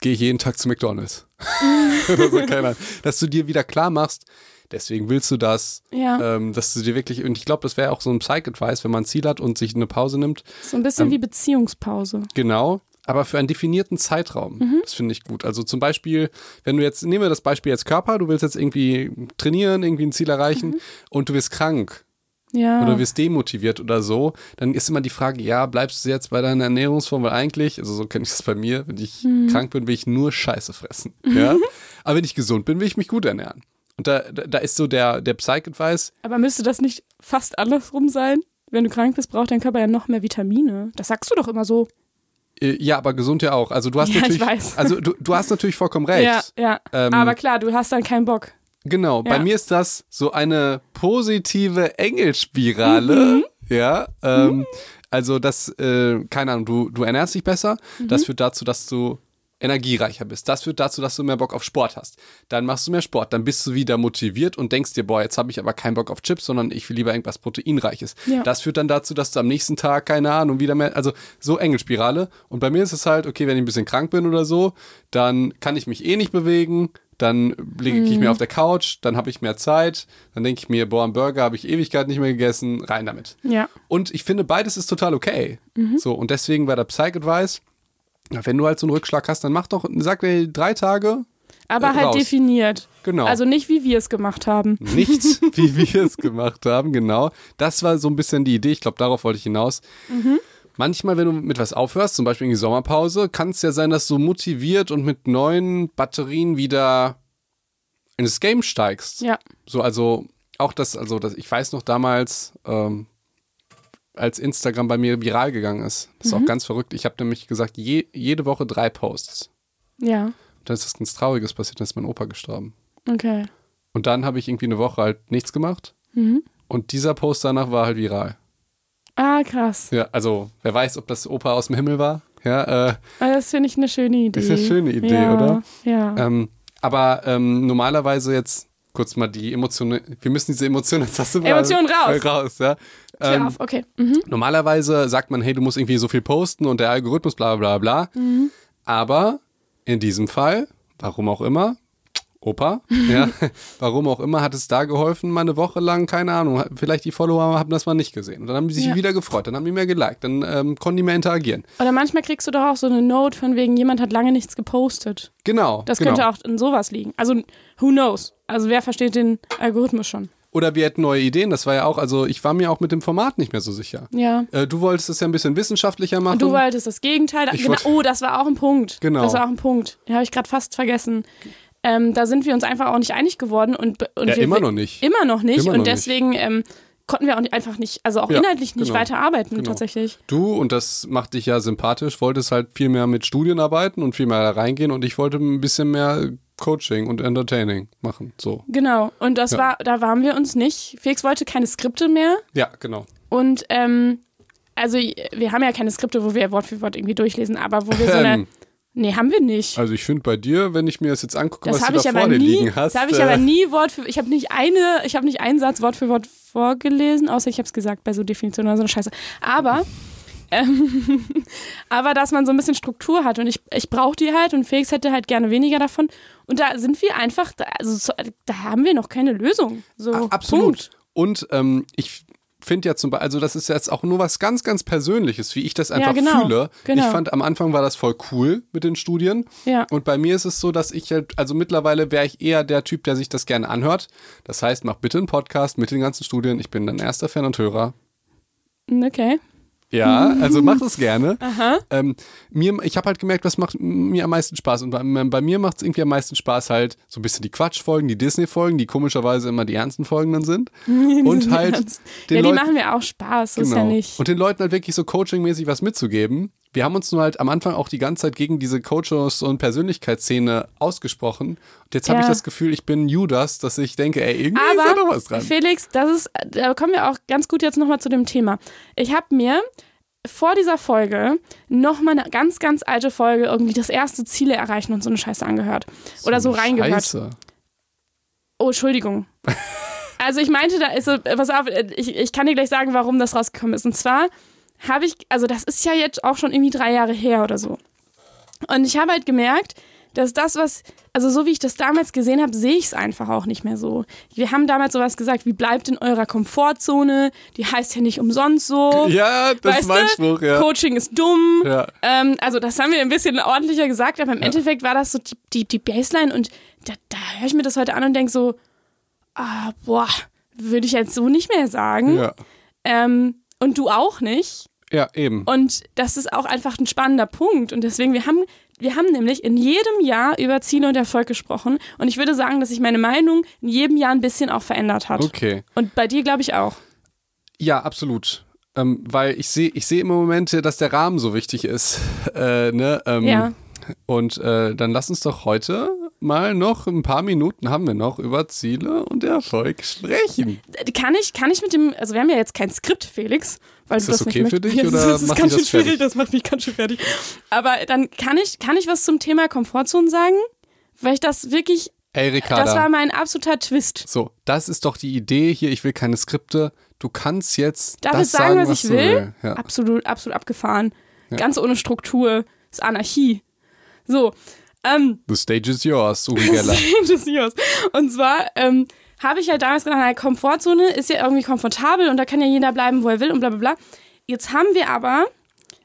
gehe ich jeden Tag zu McDonalds. so, keine Ahnung. Dass du dir wieder klar machst, deswegen willst du das, Ja. ähm, dass du dir wirklich, und ich glaube, das wäre auch so ein Psych-Advice, wenn man ein Ziel hat und sich eine Pause nimmt. So ein bisschen ähm, wie Beziehungspause. Genau, aber für einen definierten Zeitraum. Mhm. Das finde ich gut. Also zum Beispiel, wenn du jetzt, nehmen wir das Beispiel jetzt Körper, du willst jetzt irgendwie trainieren, irgendwie ein Ziel erreichen Mhm. und du wirst krank Ja. oder wirst demotiviert oder so, dann ist immer die Frage, ja, bleibst du jetzt bei deiner Ernährungsform? Weil eigentlich, also so kenne ich das bei mir, wenn ich Mhm. krank bin, will ich nur Scheiße fressen. Ja? aber wenn ich gesund bin, will ich mich gut ernähren. Und da, da, ist so der, der Psych-Advice, Aber müsste das nicht fast andersrum sein? Wenn du krank bist, braucht dein Körper ja noch mehr Vitamine. Das sagst du doch immer so. äh, ja, aber gesund ja auch. Also du hast Ja, ich natürlich, weiß. also du, du hast natürlich vollkommen recht. Ja, ja. Ähm, Aber klar, du hast dann keinen Bock. Genau, bei Ja. mir ist das so eine positive Engelspirale. Mhm. Ja, ähm, also das, äh, keine Ahnung, du, du ernährst dich besser. Mhm. Das führt dazu, dass du energiereicher bist. Das führt dazu, dass du mehr Bock auf Sport hast. Dann machst du mehr Sport, dann bist du wieder motiviert und denkst dir, boah, jetzt habe ich aber keinen Bock auf Chips, sondern ich will lieber irgendwas Proteinreiches. Ja. Das führt dann dazu, dass du am nächsten Tag, keine Ahnung, wieder mehr, also so Engelspirale. Und bei mir ist es halt, okay, wenn ich ein bisschen krank bin oder so, dann kann ich mich eh nicht bewegen, dann lege ich mir auf der Couch, dann habe ich mehr Zeit, dann denke ich mir, boah, einen Burger habe ich Ewigkeit nicht mehr gegessen, rein damit. Ja. Und ich finde, beides ist total okay. Mhm. So, und deswegen war der Psych-Advice, ja, wenn du halt so einen Rückschlag hast, dann mach doch, sag dir drei Tage, Aber Äh, halt raus. definiert. genau. Also nicht, wie wir es gemacht haben. nicht, wie wir es gemacht haben, genau. Das war so ein bisschen die Idee. Ich glaube, darauf wollte ich hinaus. Manchmal, wenn du mit was aufhörst, zum Beispiel in die Sommerpause, kann es ja sein, dass du motiviert und mit neuen Batterien wieder ins Game steigst. Ja. So, also auch das, also das, ich weiß noch damals, ähm, als Instagram bei mir viral gegangen ist. Das ist auch ganz verrückt. Ich habe nämlich gesagt, je, jede Woche drei Posts. Ja. Dann ist das ganz Trauriges passiert, dann ist mein Opa gestorben. Okay. Und dann habe ich irgendwie eine Woche halt nichts gemacht. Mhm. Und dieser Post danach war halt viral. Ah, krass. Ja, also wer weiß, ob das Opa aus dem Himmel war. Ja, äh, Ah, Das finde ich eine schöne Idee. Ist eine schöne Idee, ja. oder? Ja. ähm, aber ähm, normalerweise jetzt kurz mal die Emotionen. Wir müssen diese Emotionen jetzt hast du mal- Emotionen raus. äh, raus, ja. Ähm, auf, okay. Mhm. normalerweise sagt man, hey, du musst irgendwie so viel posten und der Algorithmus, bla bla bla. Mhm. Aber in diesem Fall, warum auch immer, Opa, ja, warum auch immer, hat es da geholfen, mal eine Woche lang, keine Ahnung, vielleicht die Follower haben das mal nicht gesehen. Und dann haben die sich Ja. wieder gefreut, dann haben die mehr geliked, dann ähm, konnten die mehr interagieren. Oder manchmal kriegst du doch auch so eine Note von wegen, jemand hat lange nichts gepostet. Genau. Das genau. könnte auch in sowas liegen. Also, who knows? Also, wer versteht den Algorithmus schon? Oder wir hätten neue Ideen, das war ja auch, also ich war mir auch mit dem Format nicht mehr so sicher. Ja. Äh, du wolltest es ja ein bisschen wissenschaftlicher machen. Und du wolltest das Gegenteil. Ich genau, oh, das war auch ein Punkt. Genau. Das war auch ein Punkt. Den habe ich gerade fast vergessen. Ähm, da sind wir uns einfach auch nicht einig geworden. Und, und ja, wir, immer noch nicht. Immer noch nicht. Immer und noch deswegen ähm, konnten wir auch nicht, einfach nicht, also auch Ja, inhaltlich nicht genau. weiter arbeiten, Genau. tatsächlich. Du, und das macht dich ja sympathisch, wolltest halt viel mehr mit Studien arbeiten und viel mehr da reingehen und ich wollte ein bisschen mehr Coaching und Entertaining machen. So. Genau. Und das Ja. war, da waren wir uns nicht. Felix wollte keine Skripte mehr. Ja, genau. Und ähm, also wir haben ja keine Skripte, wo wir Wort für Wort irgendwie durchlesen, aber wo wir so eine. Ähm, Nee, haben wir nicht. also ich finde bei dir, wenn ich mir das jetzt angucke, Das was habe du ich da aber vor dir nie. liegen hast. das habe ich äh, aber nie Wort für. Ich habe nicht eine, ich habe nicht einen Satz Wort für Wort vorgelesen, außer ich habe es gesagt bei so Definitionen oder so eine Scheiße. Aber Ähm, aber dass man so ein bisschen Struktur hat und ich, ich brauche die halt und Felix hätte halt gerne weniger davon. Und da sind wir einfach, da, also so, da haben wir noch keine Lösung. So, Absolut. Punkt. Und ähm, ich finde ja zum Beispiel, also das ist jetzt auch nur was ganz, ganz Persönliches, wie ich das einfach genau, fühle. genau. Ich fand, am Anfang war das voll cool mit den Studien. Ja. Und bei mir ist es so, dass ich halt, also mittlerweile wäre ich eher der Typ, der sich das gerne anhört. Das heißt, mach bitte einen Podcast mit den ganzen Studien. Ich bin dein erster Fan und Hörer. Okay. Ja, also mach es gerne. Ähm, mir, ich habe halt gemerkt, was macht mir am meisten Spaß. Und bei, bei mir macht es irgendwie am meisten Spaß halt so ein bisschen die Quatschfolgen, die Disney-Folgen, die komischerweise immer die ernsten Folgen dann sind. Und halt den ja, die Leuten, machen wir auch Spaß, so ist ja nicht. Und den Leuten halt wirklich so coachingmäßig was mitzugeben. Wir haben uns nur halt am Anfang auch die ganze Zeit gegen diese Coaches- und Persönlichkeitsszene ausgesprochen. Und jetzt habe Ja. ich das Gefühl, ich bin Judas, dass ich denke, ey, irgendwie ist da Aber noch was dran. Felix, das ist, da kommen wir auch ganz gut jetzt nochmal zu dem Thema. Ich habe mir vor dieser Folge nochmal eine ganz, ganz alte Folge, irgendwie das erste Ziele erreichen und so eine Scheiße angehört. Oder so reingehört. Scheiße. Oh, Entschuldigung. Also ich meinte, da ist so, pass auf, ich, ich kann dir gleich sagen, warum das rausgekommen ist. Und zwar habe ich, also das ist ja jetzt auch schon irgendwie drei Jahre her oder so. Und ich habe halt gemerkt, dass das, was, also so wie ich das damals gesehen habe, sehe ich es einfach auch nicht mehr so. Wir haben damals sowas gesagt, wie bleibt in eurer Komfortzone, die heißt ja nicht umsonst so. Ja, das weißt ist mein du? Spruch, ja. Coaching ist dumm. Ja. Ähm, also das haben wir ein bisschen ordentlicher gesagt, aber im Endeffekt war das so die, die, die Baseline und da, da höre ich mir das heute an und denke so, ah, boah, würde ich jetzt so nicht mehr sagen. Ja. Ähm, und du auch nicht. Ja, eben. Und das ist auch einfach ein spannender Punkt. Und deswegen, wir haben, wir haben nämlich in jedem Jahr über Ziele und Erfolg gesprochen. Und ich würde sagen, dass sich meine Meinung in jedem Jahr ein bisschen auch verändert hat. Okay. Und bei dir, glaube ich, auch. Ja, absolut. Ähm, weil ich sehe ich seh im Moment, dass der Rahmen so wichtig ist. Äh, ne? ähm, Ja. Und äh, dann lass uns doch heute mal noch ein paar Minuten haben wir noch über Ziele und Erfolg sprechen. Kann ich, kann ich mit dem, also wir haben ja jetzt kein Skript, Felix. Weil Ist das das okay für dich Ja, oder das ist macht ganz schön schwierig, das macht mich ganz schön fertig. Aber dann kann ich, kann ich was zum Thema Komfortzone sagen? Weil ich das wirklich, Ey, Ricarda. das war mein absoluter Twist. so, das ist doch die Idee hier. Ich will keine Skripte. Du kannst jetzt Darf das ich sagen, was ich du will? Ja. Absolut, absolut abgefahren. Ganz ohne Struktur. Das ist Anarchie. So, ähm, The stage is yours, Uri Geller. das News. Und zwar ähm, habe ich halt damals gedacht, na, Komfortzone ist ja irgendwie komfortabel und da kann ja jeder bleiben, wo er will und bla bla bla. Jetzt haben wir aber,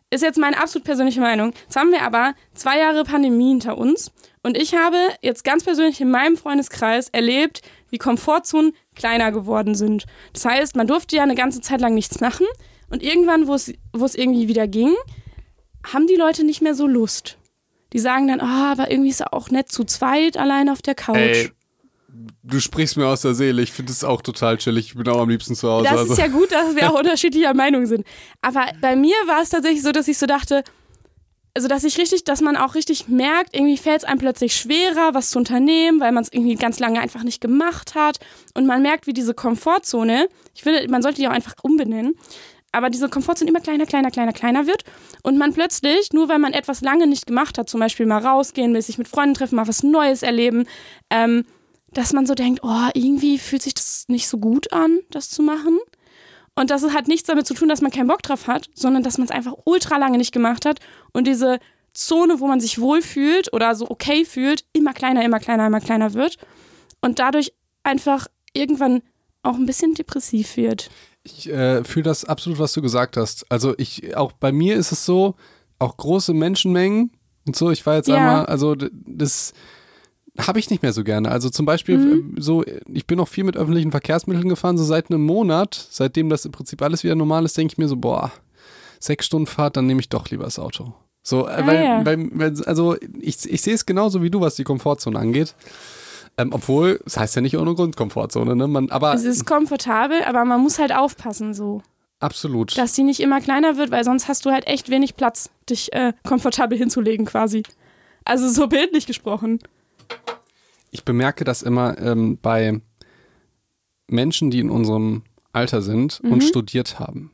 ist jetzt meine absolut persönliche Meinung, jetzt haben wir aber zwei Jahre Pandemie hinter uns und ich habe jetzt ganz persönlich in meinem Freundeskreis erlebt, wie Komfortzonen kleiner geworden sind. Das heißt, man durfte ja eine ganze Zeit lang nichts machen und irgendwann, wo es irgendwie wieder ging, haben die Leute nicht mehr so Lust. Die sagen dann, ah, aber irgendwie ist er auch nett zu zweit allein auf der Couch. Ey, du sprichst mir aus der Seele. Ich finde es auch total chillig. Ich bin auch am liebsten zu Hause. Das also. ist ja gut, dass wir auch unterschiedlicher Meinung sind. Aber bei mir war es tatsächlich so, dass ich so dachte, also dass ich richtig, dass man auch richtig merkt, irgendwie fällt es einem plötzlich schwerer, was zu unternehmen, weil man es irgendwie ganz lange einfach nicht gemacht hat. Und man merkt, wie diese Komfortzone, ich finde, man sollte die auch einfach umbenennen, aber diese Komfortzone immer kleiner, kleiner, kleiner, kleiner wird und man plötzlich, nur weil man etwas lange nicht gemacht hat, zum Beispiel mal rausgehen, will sich mit Freunden treffen, mal was Neues erleben, ähm, dass man so denkt, oh, irgendwie fühlt sich das nicht so gut an, das zu machen. Und das hat nichts damit zu tun, dass man keinen Bock drauf hat, sondern dass man es einfach ultra lange nicht gemacht hat und diese Zone, wo man sich wohlfühlt oder so okay fühlt, immer kleiner, immer kleiner, immer kleiner wird und dadurch einfach irgendwann auch ein bisschen depressiv wird. Ich äh, fühle das absolut, was du gesagt hast. Also ich, auch bei mir ist es so, auch große Menschenmengen und so. Ich war jetzt Ja. einmal, also das habe ich nicht mehr so gerne. Also zum Beispiel Mhm. äh, so, ich bin auch viel mit öffentlichen Verkehrsmitteln gefahren, so seit einem Monat, seitdem das im Prinzip alles wieder normal ist, denke ich mir so, boah, sechs Stunden Fahrt, dann nehme ich doch lieber das Auto. So, Ah, weil, ja. weil, also ich, ich sehe es genauso wie du, was die Komfortzone angeht. Ähm, obwohl, es heißt ja nicht ohne Grund Komfortzone, ne? Man, aber Es ist komfortabel, aber man muss halt aufpassen so, absolut. dass sie nicht immer kleiner wird, weil sonst hast du halt echt wenig Platz, dich äh, komfortabel hinzulegen quasi. Also so bildlich gesprochen. Ich bemerke das immer ähm, bei Menschen, die in unserem Alter sind und studiert haben.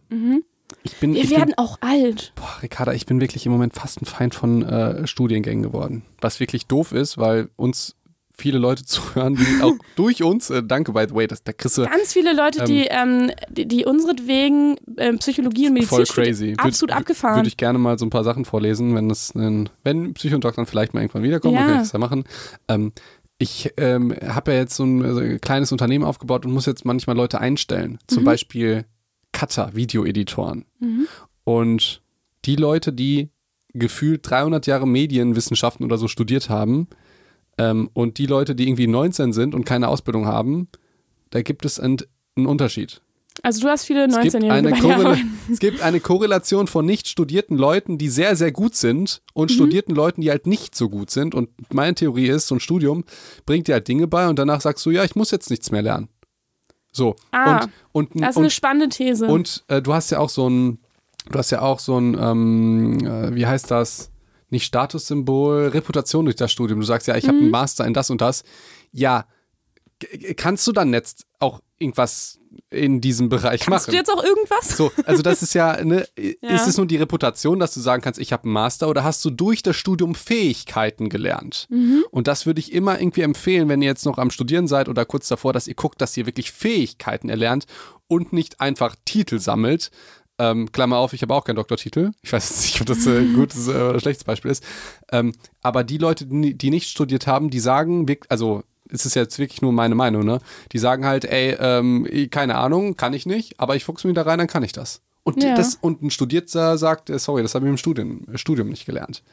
Ich bin, Mhm. Wir ich werden bin, auch alt. boah, Ricarda, ich bin wirklich im Moment fast ein Feind von äh, Studiengängen geworden. Was wirklich doof ist, weil uns viele Leute zuhören, die auch durch uns, äh, danke by the way, das, da kriegst du Ganz viele Leute, die, ähm, die, die unseretwegen ähm, Psychologie und Medizin voll crazy. Absolut Würde abgefahren. ich gerne mal so ein paar Sachen vorlesen, wenn das, ein- wenn Psychodoc dann vielleicht mal irgendwann wiederkommt, Ja. dann kann ich das ja machen. Ähm, ich ähm, habe ja jetzt so ein, so ein kleines Unternehmen aufgebaut und muss jetzt manchmal Leute einstellen. Zum Mhm. Beispiel Cutter, Videoeditoren. Und die Leute, die gefühlt 300 Jahre Medienwissenschaften oder so studiert haben ähm, und die Leute, die irgendwie 19 sind und keine Ausbildung haben, da gibt es einen, einen Unterschied. also du hast viele Es gibt, 19-Jährige eine bei dir Korrela arbeiten. es gibt eine Korrelation von nicht studierten Leuten, die sehr, sehr gut sind und studierten Leuten, die halt nicht so gut sind. Und meine Theorie ist, so ein Studium bringt dir halt Dinge bei und danach sagst du, ja, ich muss jetzt nichts mehr lernen. So. Ah, und, und, Das ist eine und, spannende These. und äh, du hast ja auch so ein, du hast ja auch so ein, ähm, äh, wie heißt das? Nicht Statussymbol, Reputation durch das Studium. Du sagst ja, ich habe Mhm. einen Master in das und das. Ja, kannst du dann jetzt auch irgendwas in diesem Bereich Kannst machen? du jetzt auch irgendwas? So, also das ist ja, ne, Ja. ist es nur die Reputation, dass du sagen kannst, ich habe einen Master oder hast du durch das Studium Fähigkeiten gelernt? Mhm. Und das würde ich immer irgendwie empfehlen, wenn ihr jetzt noch am Studieren seid oder kurz davor, dass ihr guckt, dass ihr wirklich Fähigkeiten erlernt und nicht einfach Titel sammelt. Ähm, Klammer auf, ich habe auch keinen Doktortitel. Ich weiß nicht, ob das äh, ein gutes äh, oder schlechtes Beispiel ist. Ähm, aber die Leute, die, nicht studiert haben, die sagen, also es ist jetzt wirklich nur meine Meinung, ne? Die sagen halt, ey, ähm, keine Ahnung, kann ich nicht, aber ich fuchse mich da rein, dann kann ich das. Und, Ja. das, und ein Studierter sagt, äh, sorry, das habe ich im Studium, Studium nicht gelernt.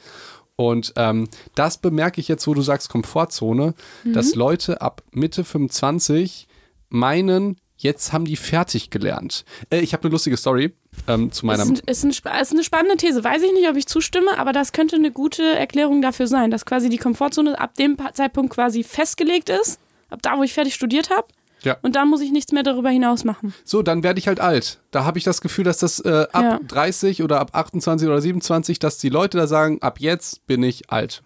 Und ähm, das bemerke ich jetzt, wo du sagst Komfortzone, Mhm. dass Leute ab Mitte 25 meinen, jetzt haben die fertig gelernt. Äh, ich habe eine lustige Story ähm, zu meiner. Ist, ein, ist, ein, ist eine spannende These. Weiß ich nicht, ob ich zustimme, aber das könnte eine gute Erklärung dafür sein, dass quasi die Komfortzone ab dem Zeitpunkt quasi festgelegt ist, ab da, wo ich fertig studiert habe. Ja. Und dann muss ich nichts mehr darüber hinaus machen. So, dann werde ich halt alt. Da habe ich das Gefühl, dass das äh, ab Ja. 30 oder ab 28 oder 27, dass die Leute da sagen, ab jetzt bin ich alt.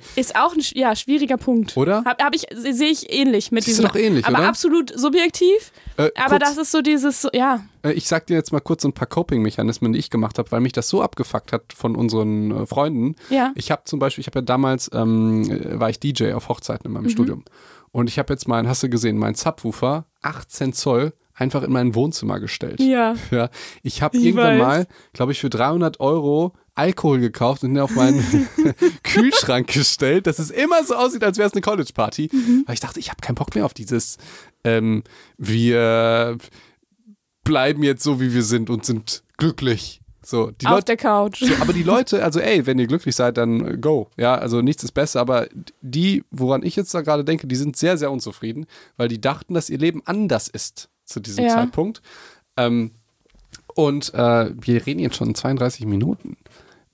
Ist auch ein ja, schwieriger Punkt. Oder? Hab, hab ich, sehe ich ähnlich mit Siehst diesem. doch ähnlich, aber oder? absolut subjektiv. Äh, Aber kurz- das ist so dieses, ja. Äh, Ich sag dir jetzt mal kurz so ein paar Coping-Mechanismen, die ich gemacht habe, weil mich das so abgefuckt hat von unseren äh, Freunden. Ja. Ich habe zum Beispiel, ich habe ja damals, ähm, äh, war ich DJ auf Hochzeiten in meinem Mhm. Studium. Und ich habe jetzt meinen, hast du gesehen, meinen Subwoofer, 18 Zoll, einfach in mein Wohnzimmer gestellt. Ja. Ja, ich habe irgendwann weiß. mal, glaube ich, für 300 Euro Alkohol gekauft und ihn auf meinen Kühlschrank gestellt, dass es immer so aussieht, als wäre es eine College-Party. Mhm. Weil ich dachte, ich habe keinen Bock mehr auf dieses, ähm, wir bleiben jetzt so, wie wir sind und sind glücklich. So, die Auf Leute, der Couch. so, aber die Leute, also ey, wenn ihr glücklich seid, dann go. Ja, also nichts ist besser, aber die, woran ich jetzt da gerade denke, die sind sehr, sehr unzufrieden, weil die dachten, dass ihr Leben anders ist zu diesem Ja. Zeitpunkt. Ähm, und äh, wir reden jetzt schon 32 Minuten.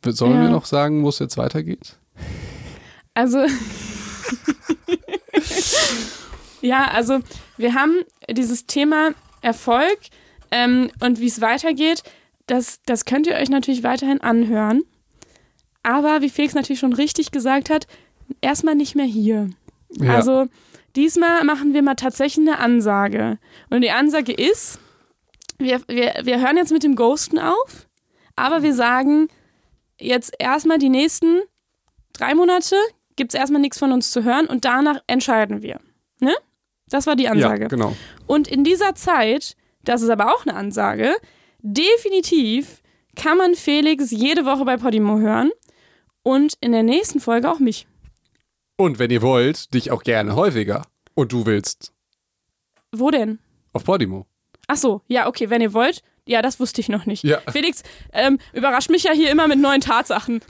Sollen Ja. wir noch sagen, wo es jetzt weitergeht? Also. ja, also wir haben dieses Thema Erfolg ähm, und wie es weitergeht, das, das könnt ihr euch natürlich weiterhin anhören. Aber wie Felix natürlich schon richtig gesagt hat, erstmal nicht mehr hier. Ja. Also diesmal machen wir mal tatsächlich eine Ansage. Und die Ansage ist, wir, wir, wir hören jetzt mit dem Ghosten auf, aber wir sagen jetzt erstmal die nächsten drei Monate gibt es erstmal nichts von uns zu hören und danach entscheiden wir. Ne? Das war die Ansage. Ja, genau. Und in dieser Zeit, das ist aber auch eine Ansage, definitiv kann man Felix jede Woche bei Podimo hören und in der nächsten Folge auch mich. Und wenn ihr wollt, dich auch gerne häufiger. Und du willst Wo denn? auf Podimo. Ach so, ja, okay, wenn ihr wollt. Ja, das wusste ich noch nicht. Ja. Felix ähm, überrascht mich ja hier immer mit neuen Tatsachen.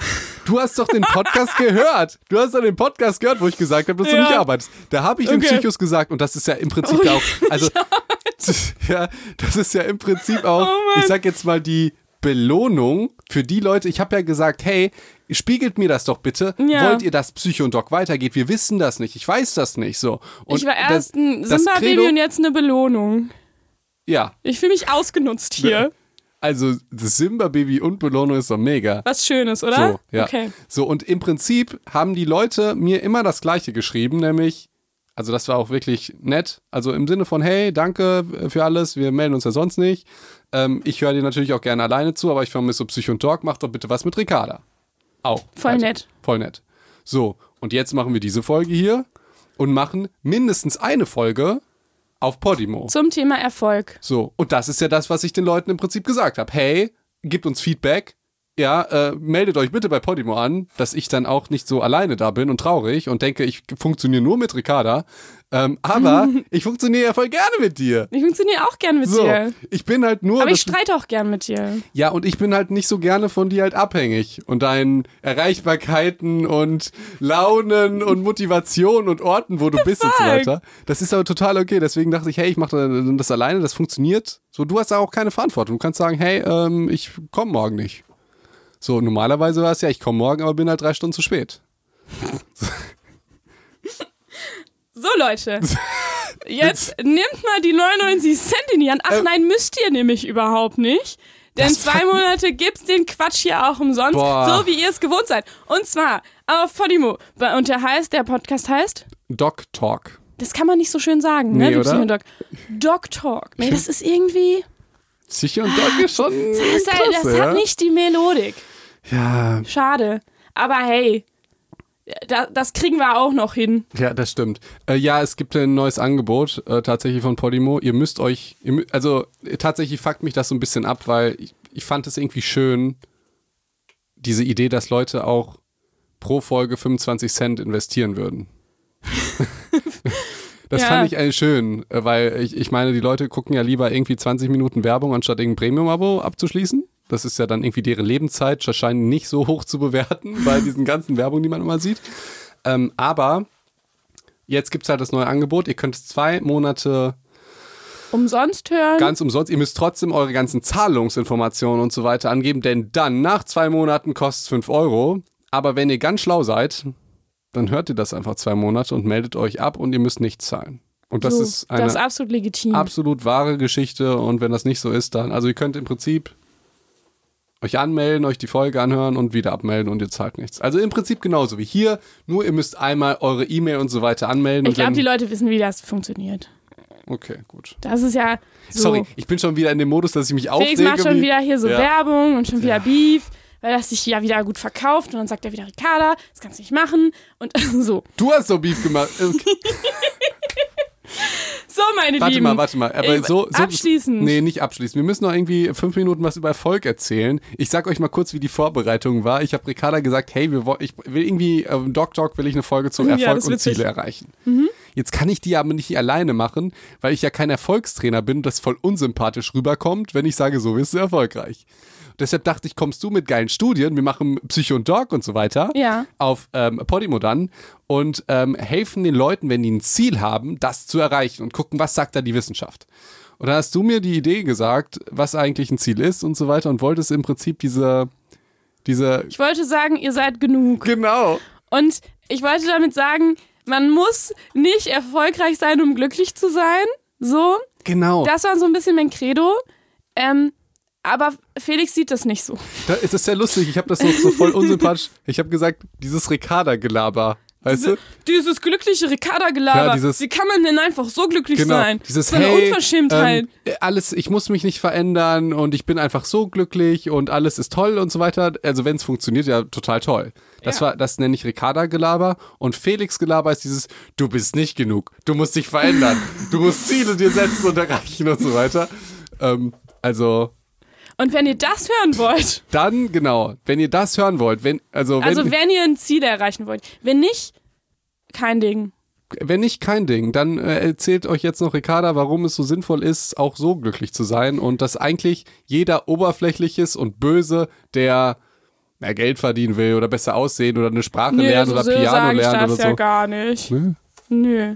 Du hast doch den Podcast gehört. Du hast doch den Podcast gehört, wo ich gesagt habe, dass du Ja. nicht arbeitest. Da habe ich den Okay. Psychos gesagt und das ist ja im Prinzip Oh, auch, also ja, das ist ja im Prinzip auch, Oh ich sag jetzt mal die Belohnung für die Leute. Ich habe ja gesagt, hey, spiegelt mir das doch bitte. Ja. Wollt ihr, dass Psycho und Doc weitergeht? Wir wissen das nicht. Ich weiß das nicht. So. Und ich war das- erst ein das Simba-Baby Credo- und jetzt eine Belohnung. Ja, Ich fühle mich ausgenutzt hier. also das Simba-Baby und Belohnung ist doch mega. Was Schönes, oder? So, ja. Okay. So, und im Prinzip haben die Leute mir immer das Gleiche geschrieben, nämlich, also das war auch wirklich nett. Also im Sinne von, hey, danke für alles, wir melden uns ja sonst nicht. Ähm, ich höre dir natürlich auch gerne alleine zu, aber ich vermisse so Psycho und Talk, mach doch bitte was mit Ricarda. Auch. Voll Also, nett. Voll nett. So, und jetzt machen wir diese Folge hier. und machen mindestens eine Folge auf Podimo. Zum Thema Erfolg. So, und das ist ja das, was ich den Leuten im Prinzip gesagt habe. Hey, gebt uns Feedback. Ja, äh, meldet euch bitte bei Podimo an, dass ich dann auch nicht so alleine da bin und traurig und denke, ich funktioniere nur mit Ricarda. Ähm, aber ich funktioniere ja voll gerne mit dir. Ich funktioniere auch gern mit So, dir. ich bin halt nur. Aber ich streite auch gern mit dir. ja, und ich bin halt nicht so gerne von dir halt abhängig und deinen Erreichbarkeiten und Launen und Motivation und Orten, wo du bist und so weiter. Das ist aber total okay. Deswegen dachte ich, hey, ich mache das alleine, das funktioniert. So, du hast da auch keine Verantwortung. Du kannst sagen, hey, ähm, ich komme morgen nicht. So, normalerweise war es ja, ich komme morgen, aber bin halt drei Stunden zu spät. So, Leute. Jetzt nehmt mal die 99 Cent in die Hand. Ach Äh, nein, müsst ihr nämlich überhaupt nicht. Denn Das zwei Monate gibt's den Quatsch hier auch umsonst, Boah. so wie ihr es gewohnt seid. Und zwar auf Podimo. Und der heißt, der Podcast heißt, Doc Talk. das kann man nicht so schön sagen, Nee, ne? oder? Doc Talk. Nee, das ist irgendwie, Sicher und Doc ist schon. das, klasse, das ja? hat nicht die Melodik. Ja, Schade. Aber hey, da, das kriegen wir auch noch hin. Ja, das stimmt. Äh, ja, es gibt ein neues Angebot äh, tatsächlich von Podimo. Ihr müsst euch, ihr, also tatsächlich fuckt mich das so ein bisschen ab, weil ich, ich fand es irgendwie schön, diese Idee, dass Leute auch pro Folge 25 Cent investieren würden. Das Ja. fand ich eigentlich schön, äh, weil ich, ich meine, die Leute gucken ja lieber irgendwie 20 Minuten Werbung, anstatt irgendein Premium-Abo abzuschließen. Das ist ja dann irgendwie deren Lebenszeit, wahrscheinlich nicht so hoch zu bewerten bei diesen ganzen Werbungen, die man immer sieht. Ähm, aber jetzt gibt es halt das neue Angebot. Ihr könnt zwei Monate Umsonst hören. ganz umsonst. Ihr müsst trotzdem eure ganzen Zahlungsinformationen und so weiter angeben, denn dann nach zwei Monaten kostet es 5 Euro. Aber wenn ihr ganz schlau seid, dann hört ihr das einfach zwei Monate und meldet euch ab und ihr müsst nichts zahlen. Und das so, ist eine das ist absolut legitim. absolut wahre Geschichte und wenn das nicht so ist, dann, also ihr könnt im Prinzip euch anmelden, euch die Folge anhören und wieder abmelden und ihr zahlt nichts. Also im Prinzip genauso wie hier, nur ihr müsst einmal eure E-Mail und so weiter anmelden. ich glaube, die Leute wissen, wie das funktioniert. Okay, gut. Das ist ja so. Sorry, ich bin schon wieder in dem Modus, dass ich mich aufrege. Felix macht schon wie- wieder hier so Ja. Werbung und schon wieder Beef, weil das sich ja wieder gut verkauft. Und dann sagt er wieder, Ricarda, das kannst du nicht machen. Und so. Du hast doch Beef gemacht. Okay. So, meine Warte Lieben. mal, warte mal. Aber Äh, so, so, abschließend. Nee, nicht abschließend. Wir müssen noch irgendwie fünf Minuten was über Erfolg erzählen. Ich sag euch mal kurz, wie die Vorbereitung war. Ich habe Ricarda gesagt, hey, wir, ich will irgendwie, äh, Doc Talk will ich eine Folge zum Ja, Erfolg ist und witzig. Ziele erreichen. Jetzt kann ich die aber nicht alleine machen, weil ich ja kein Erfolgstrainer bin und das voll unsympathisch rüberkommt, wenn ich sage, so wirst du erfolgreich. Deshalb dachte ich, kommst du mit geilen Studien, wir machen Psycho und Doc und so weiter Ja. auf ähm, Podimo dann und ähm, helfen den Leuten, wenn die ein Ziel haben, das zu erreichen und gucken, was sagt da die Wissenschaft. Und da hast du mir die Idee gesagt, was eigentlich ein Ziel ist und so weiter und wolltest im Prinzip diese, diese, Ich wollte sagen, ihr seid genug. genau, Und ich wollte damit sagen, man muss nicht erfolgreich sein, um glücklich zu sein. So. genau. Das war so ein bisschen mein Credo. Ähm, aber Felix sieht das nicht so. Da ist es sehr lustig. Ich habe das noch so voll unsympathisch. Ich habe gesagt, dieses Ricarda-Gelaber, weißt du? Dieses glückliche Ricarda-Gelaber. Ja, Wie kann man denn einfach so glücklich Genau. sein? Dieses so eine hey, Unverschämtheit. Ähm, alles, ich muss mich nicht verändern und ich bin einfach so glücklich und alles ist toll und so weiter. Also wenn es funktioniert, ja total toll. Das Ja. war, das nenne ich Ricarda-Gelaber und Felix-Gelaber ist dieses, du bist nicht genug, du musst dich verändern, du musst Ziele dir setzen und erreichen und so weiter. Ähm, also Und wenn ihr das hören wollt, dann genau, wenn ihr das hören wollt, wenn also wenn, also wenn ihr ein Ziel erreichen wollt, wenn nicht, kein Ding. wenn nicht kein Ding, dann äh, erzählt euch jetzt noch Ricarda, warum es so sinnvoll ist, auch so glücklich zu sein und dass eigentlich jeder oberflächliches und böse, der mehr Geld verdienen will oder besser aussehen oder eine Sprache Nö, lernen so oder so Piano sag ich lernen das oder ja so. gar nicht. Nö? Nö.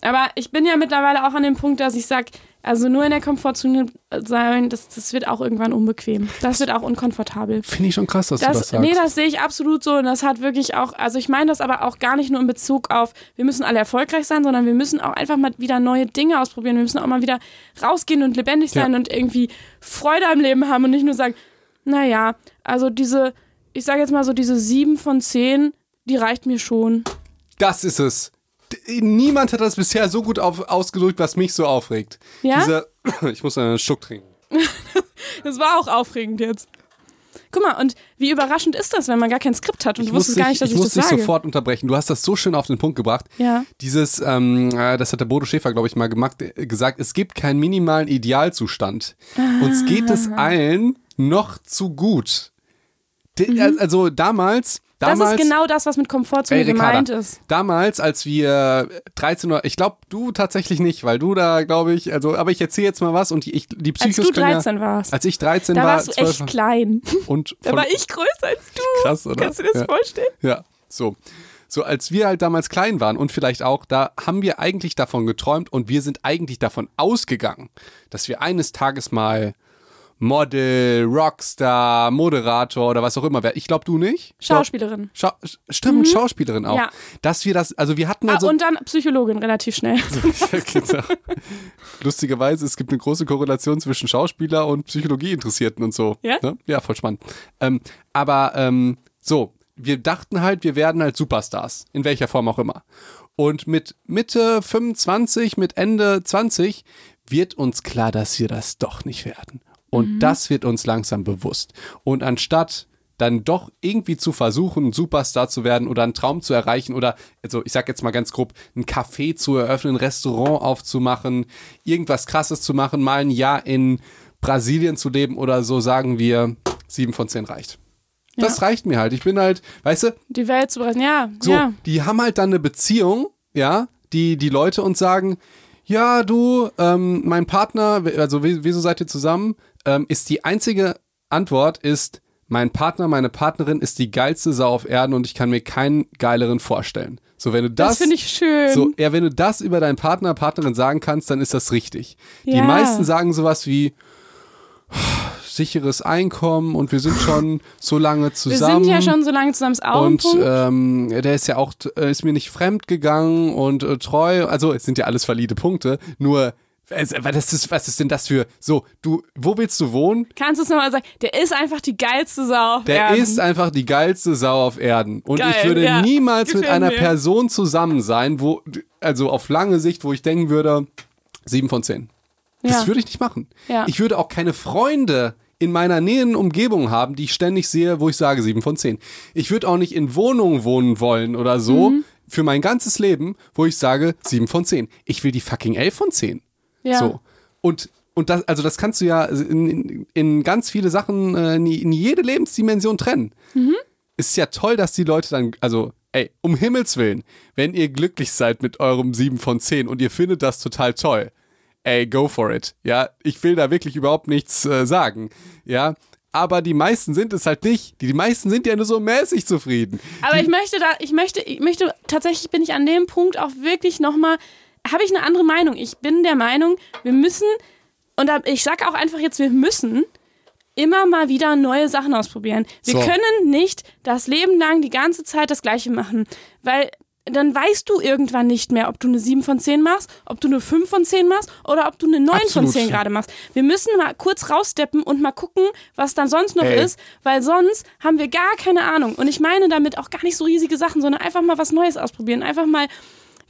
Aber ich bin ja mittlerweile auch an dem Punkt, dass ich sage, also nur in der Komfortzone sein, das, das wird auch irgendwann unbequem. Das wird auch unkomfortabel. Finde ich schon krass, dass du das Das, sagst. nee, das sehe ich absolut so und das hat wirklich auch, also ich meine das aber auch gar nicht nur in Bezug auf, wir müssen alle erfolgreich sein, sondern wir müssen auch einfach mal wieder neue Dinge ausprobieren. Wir müssen auch mal wieder rausgehen und lebendig sein Ja. und irgendwie Freude am Leben haben und nicht nur sagen, naja, also diese, ich sage jetzt mal so, diese sieben von zehn, die reicht mir schon. das ist es. Niemand hat das bisher so gut auf, ausgedrückt, was mich so aufregt. Ja? Diese, ich muss einen Schluck trinken. Das war auch aufregend jetzt. Guck mal, und wie überraschend ist das, wenn man gar kein Skript hat und Ich du wusstest muss gar dich- nicht, dass ich ich, muss das dich sage. sofort unterbrechen. Du hast das so schön auf den Punkt gebracht. Ja. Dieses, ähm, äh, das hat der Bodo Schäfer, glaube ich, mal gemacht, äh, gesagt, es gibt keinen minimalen Idealzustand. Uns geht es Ah. allen noch zu gut. Äh, Also damals, Mhm. das damals. ist genau das, was mit Komfortzone Ey, Ricarda, gemeint ist. Damals, als wir 13 oder, ich glaube, du tatsächlich nicht, weil du da, glaube ich, also, aber ich erzähle jetzt mal was und die, ich, die Als Psychos du können 13 ja, warst. Als ich 13 Da war, warst du 12 echt klein. und Da war ich größer als du. krass, oder? Kannst du dir das ja. vorstellen? Ja, so. So, als wir halt damals klein waren und vielleicht auch, da haben wir eigentlich davon geträumt und wir sind eigentlich davon ausgegangen, dass wir eines Tages mal Model, Rockstar, Moderator oder was auch immer. Ich glaube, du nicht? Schauspielerin. Schau stimmt, Schauspielerin auch. Ja. Dass wir das, also wir hatten Ah, also. und dann Psychologin relativ schnell. Ja, genau. Lustigerweise, es gibt eine große Korrelation zwischen Schauspieler und Psychologieinteressierten und so. Ja? Ne? Ja, voll spannend. Ähm, aber ähm, so, wir dachten halt, wir werden halt Superstars, in welcher Form auch immer. Und mit Mitte 25, mit Ende 20 wird uns klar, dass wir das doch nicht werden. Und das wird uns langsam bewusst. Und anstatt dann doch irgendwie zu versuchen, ein Superstar zu werden oder einen Traum zu erreichen oder, also ich sag jetzt mal ganz grob, ein Café zu eröffnen, ein Restaurant aufzumachen, irgendwas krasses zu machen, mal ein Jahr in Brasilien zu leben oder so, sagen wir, sieben von zehn reicht. Das reicht mir halt. Ich bin halt, weißt du, Die Welt zu brechen. Ja, so, ja. die haben halt dann eine Beziehung, ja, die, die Leute uns sagen, ja, du, ähm, mein Partner, also wie- wieso seid ihr zusammen? Ähm, ist die einzige Antwort ist, mein Partner, meine Partnerin ist die geilste Sau auf Erden und ich kann mir keinen geileren vorstellen. So, wenn du das, Das, finde ich schön. so, ja, wenn du das über deinen Partner, Partnerin sagen kannst, dann ist das richtig. Die Ja. meisten sagen sowas wie sicheres Einkommen und wir sind schon so lange Wir zusammen. sind ja schon so lange zusammen, ist auch Und ähm, der ist ja auch, äh, ist mir nicht fremd gegangen und äh, treu. Also es sind ja alles valide Punkte. Nur, das ist, was ist denn das für, so, du, wo willst du wohnen? Kannst du es nochmal sagen? Der ist einfach die geilste Sau auf Der Erden. ist einfach die geilste Sau auf Erden. Und Geil, ich würde ja. niemals mit Gefällt einer mir. Person zusammen sein, wo, also auf lange Sicht, wo ich denken würde, sieben von zehn. Das Ja. würde ich nicht machen. Ja. Ich würde auch keine Freunde in meiner näheren Umgebung haben, die ich ständig sehe, wo ich sage sieben von zehn. Ich würde auch nicht in Wohnungen wohnen wollen oder so Mhm. für mein ganzes Leben, wo ich sage sieben von zehn. Ich will die fucking elf von zehn. Ja. So. Und, und das, also das kannst du ja in, in, ganz viele Sachen, äh, in, in jede Lebensdimension trennen. Ist ja toll, dass die Leute dann, also, ey, um Himmels Willen, wenn ihr glücklich seid mit eurem 7 von 10 und ihr findet das total toll, ey, go for it. Ja, ich will da wirklich überhaupt nichts äh, sagen. Ja. Aber die meisten sind es halt nicht. Die, die meisten sind ja nur so mäßig zufrieden. Aber ich möchte da, ich möchte, ich möchte, tatsächlich bin ich an dem Punkt auch wirklich nochmal, habe ich eine andere Meinung. Ich bin der Meinung, wir müssen, und ich sage auch einfach jetzt, wir müssen immer mal wieder neue Sachen ausprobieren. Wir So. können nicht das Leben lang die ganze Zeit das Gleiche machen, weil dann weißt du irgendwann nicht mehr, ob du eine 7 von 10 machst, ob du eine 5 von 10 machst oder ob du eine 9 von Absolut. 10 gerade machst. Wir müssen mal kurz raussteppen und mal gucken, was dann sonst noch Ey. ist, weil sonst haben wir gar keine Ahnung. Und ich meine damit auch gar nicht so riesige Sachen, sondern einfach mal was Neues ausprobieren. Einfach mal,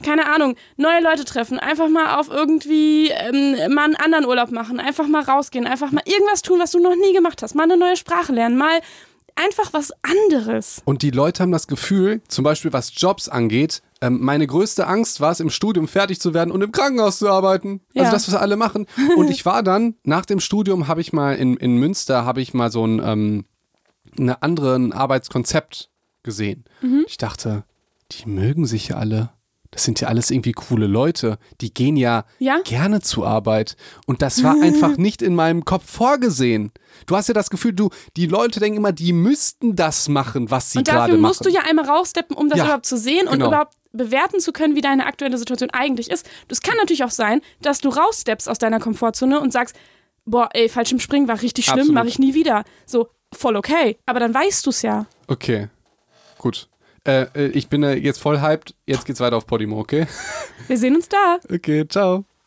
keine Ahnung, neue Leute treffen. Einfach mal auf irgendwie ähm, mal einen anderen Urlaub machen. Einfach mal rausgehen. Einfach mal irgendwas tun, was du noch nie gemacht hast. Mal eine neue Sprache lernen. Mal einfach was anderes. Und die Leute haben das Gefühl, zum Beispiel was Jobs angeht, ähm, meine größte Angst war es, im Studium fertig zu werden und im Krankenhaus zu arbeiten. Also Ja. das, was alle machen. Und ich war dann, nach dem Studium habe ich mal in, in Münster, habe ich mal so ein, ähm, einen anderen Arbeitskonzept gesehen. Mhm. Ich dachte, die mögen sich ja alle. Das sind ja alles irgendwie coole Leute. Die gehen ja, Ja? gerne zur Arbeit. Und das war einfach nicht in meinem Kopf vorgesehen. Du hast ja das Gefühl, du, die Leute denken immer, die müssten das machen, was sie Und gerade dafür machen. musst du ja einmal raussteppen, um das Ja, überhaupt zu sehen und genau. überhaupt bewerten zu können, wie deine aktuelle Situation eigentlich ist. Das kann natürlich auch sein, dass du raussteppst aus deiner Komfortzone und sagst, boah, ey, Fallschirm springen war richtig schlimm, mache ich nie wieder. So, voll okay. Aber dann weißt du es ja. Okay, gut. Äh, äh, ich bin jetzt voll hyped. Jetzt geht's weiter auf Podimo, okay? Wir sehen uns da. Okay, ciao.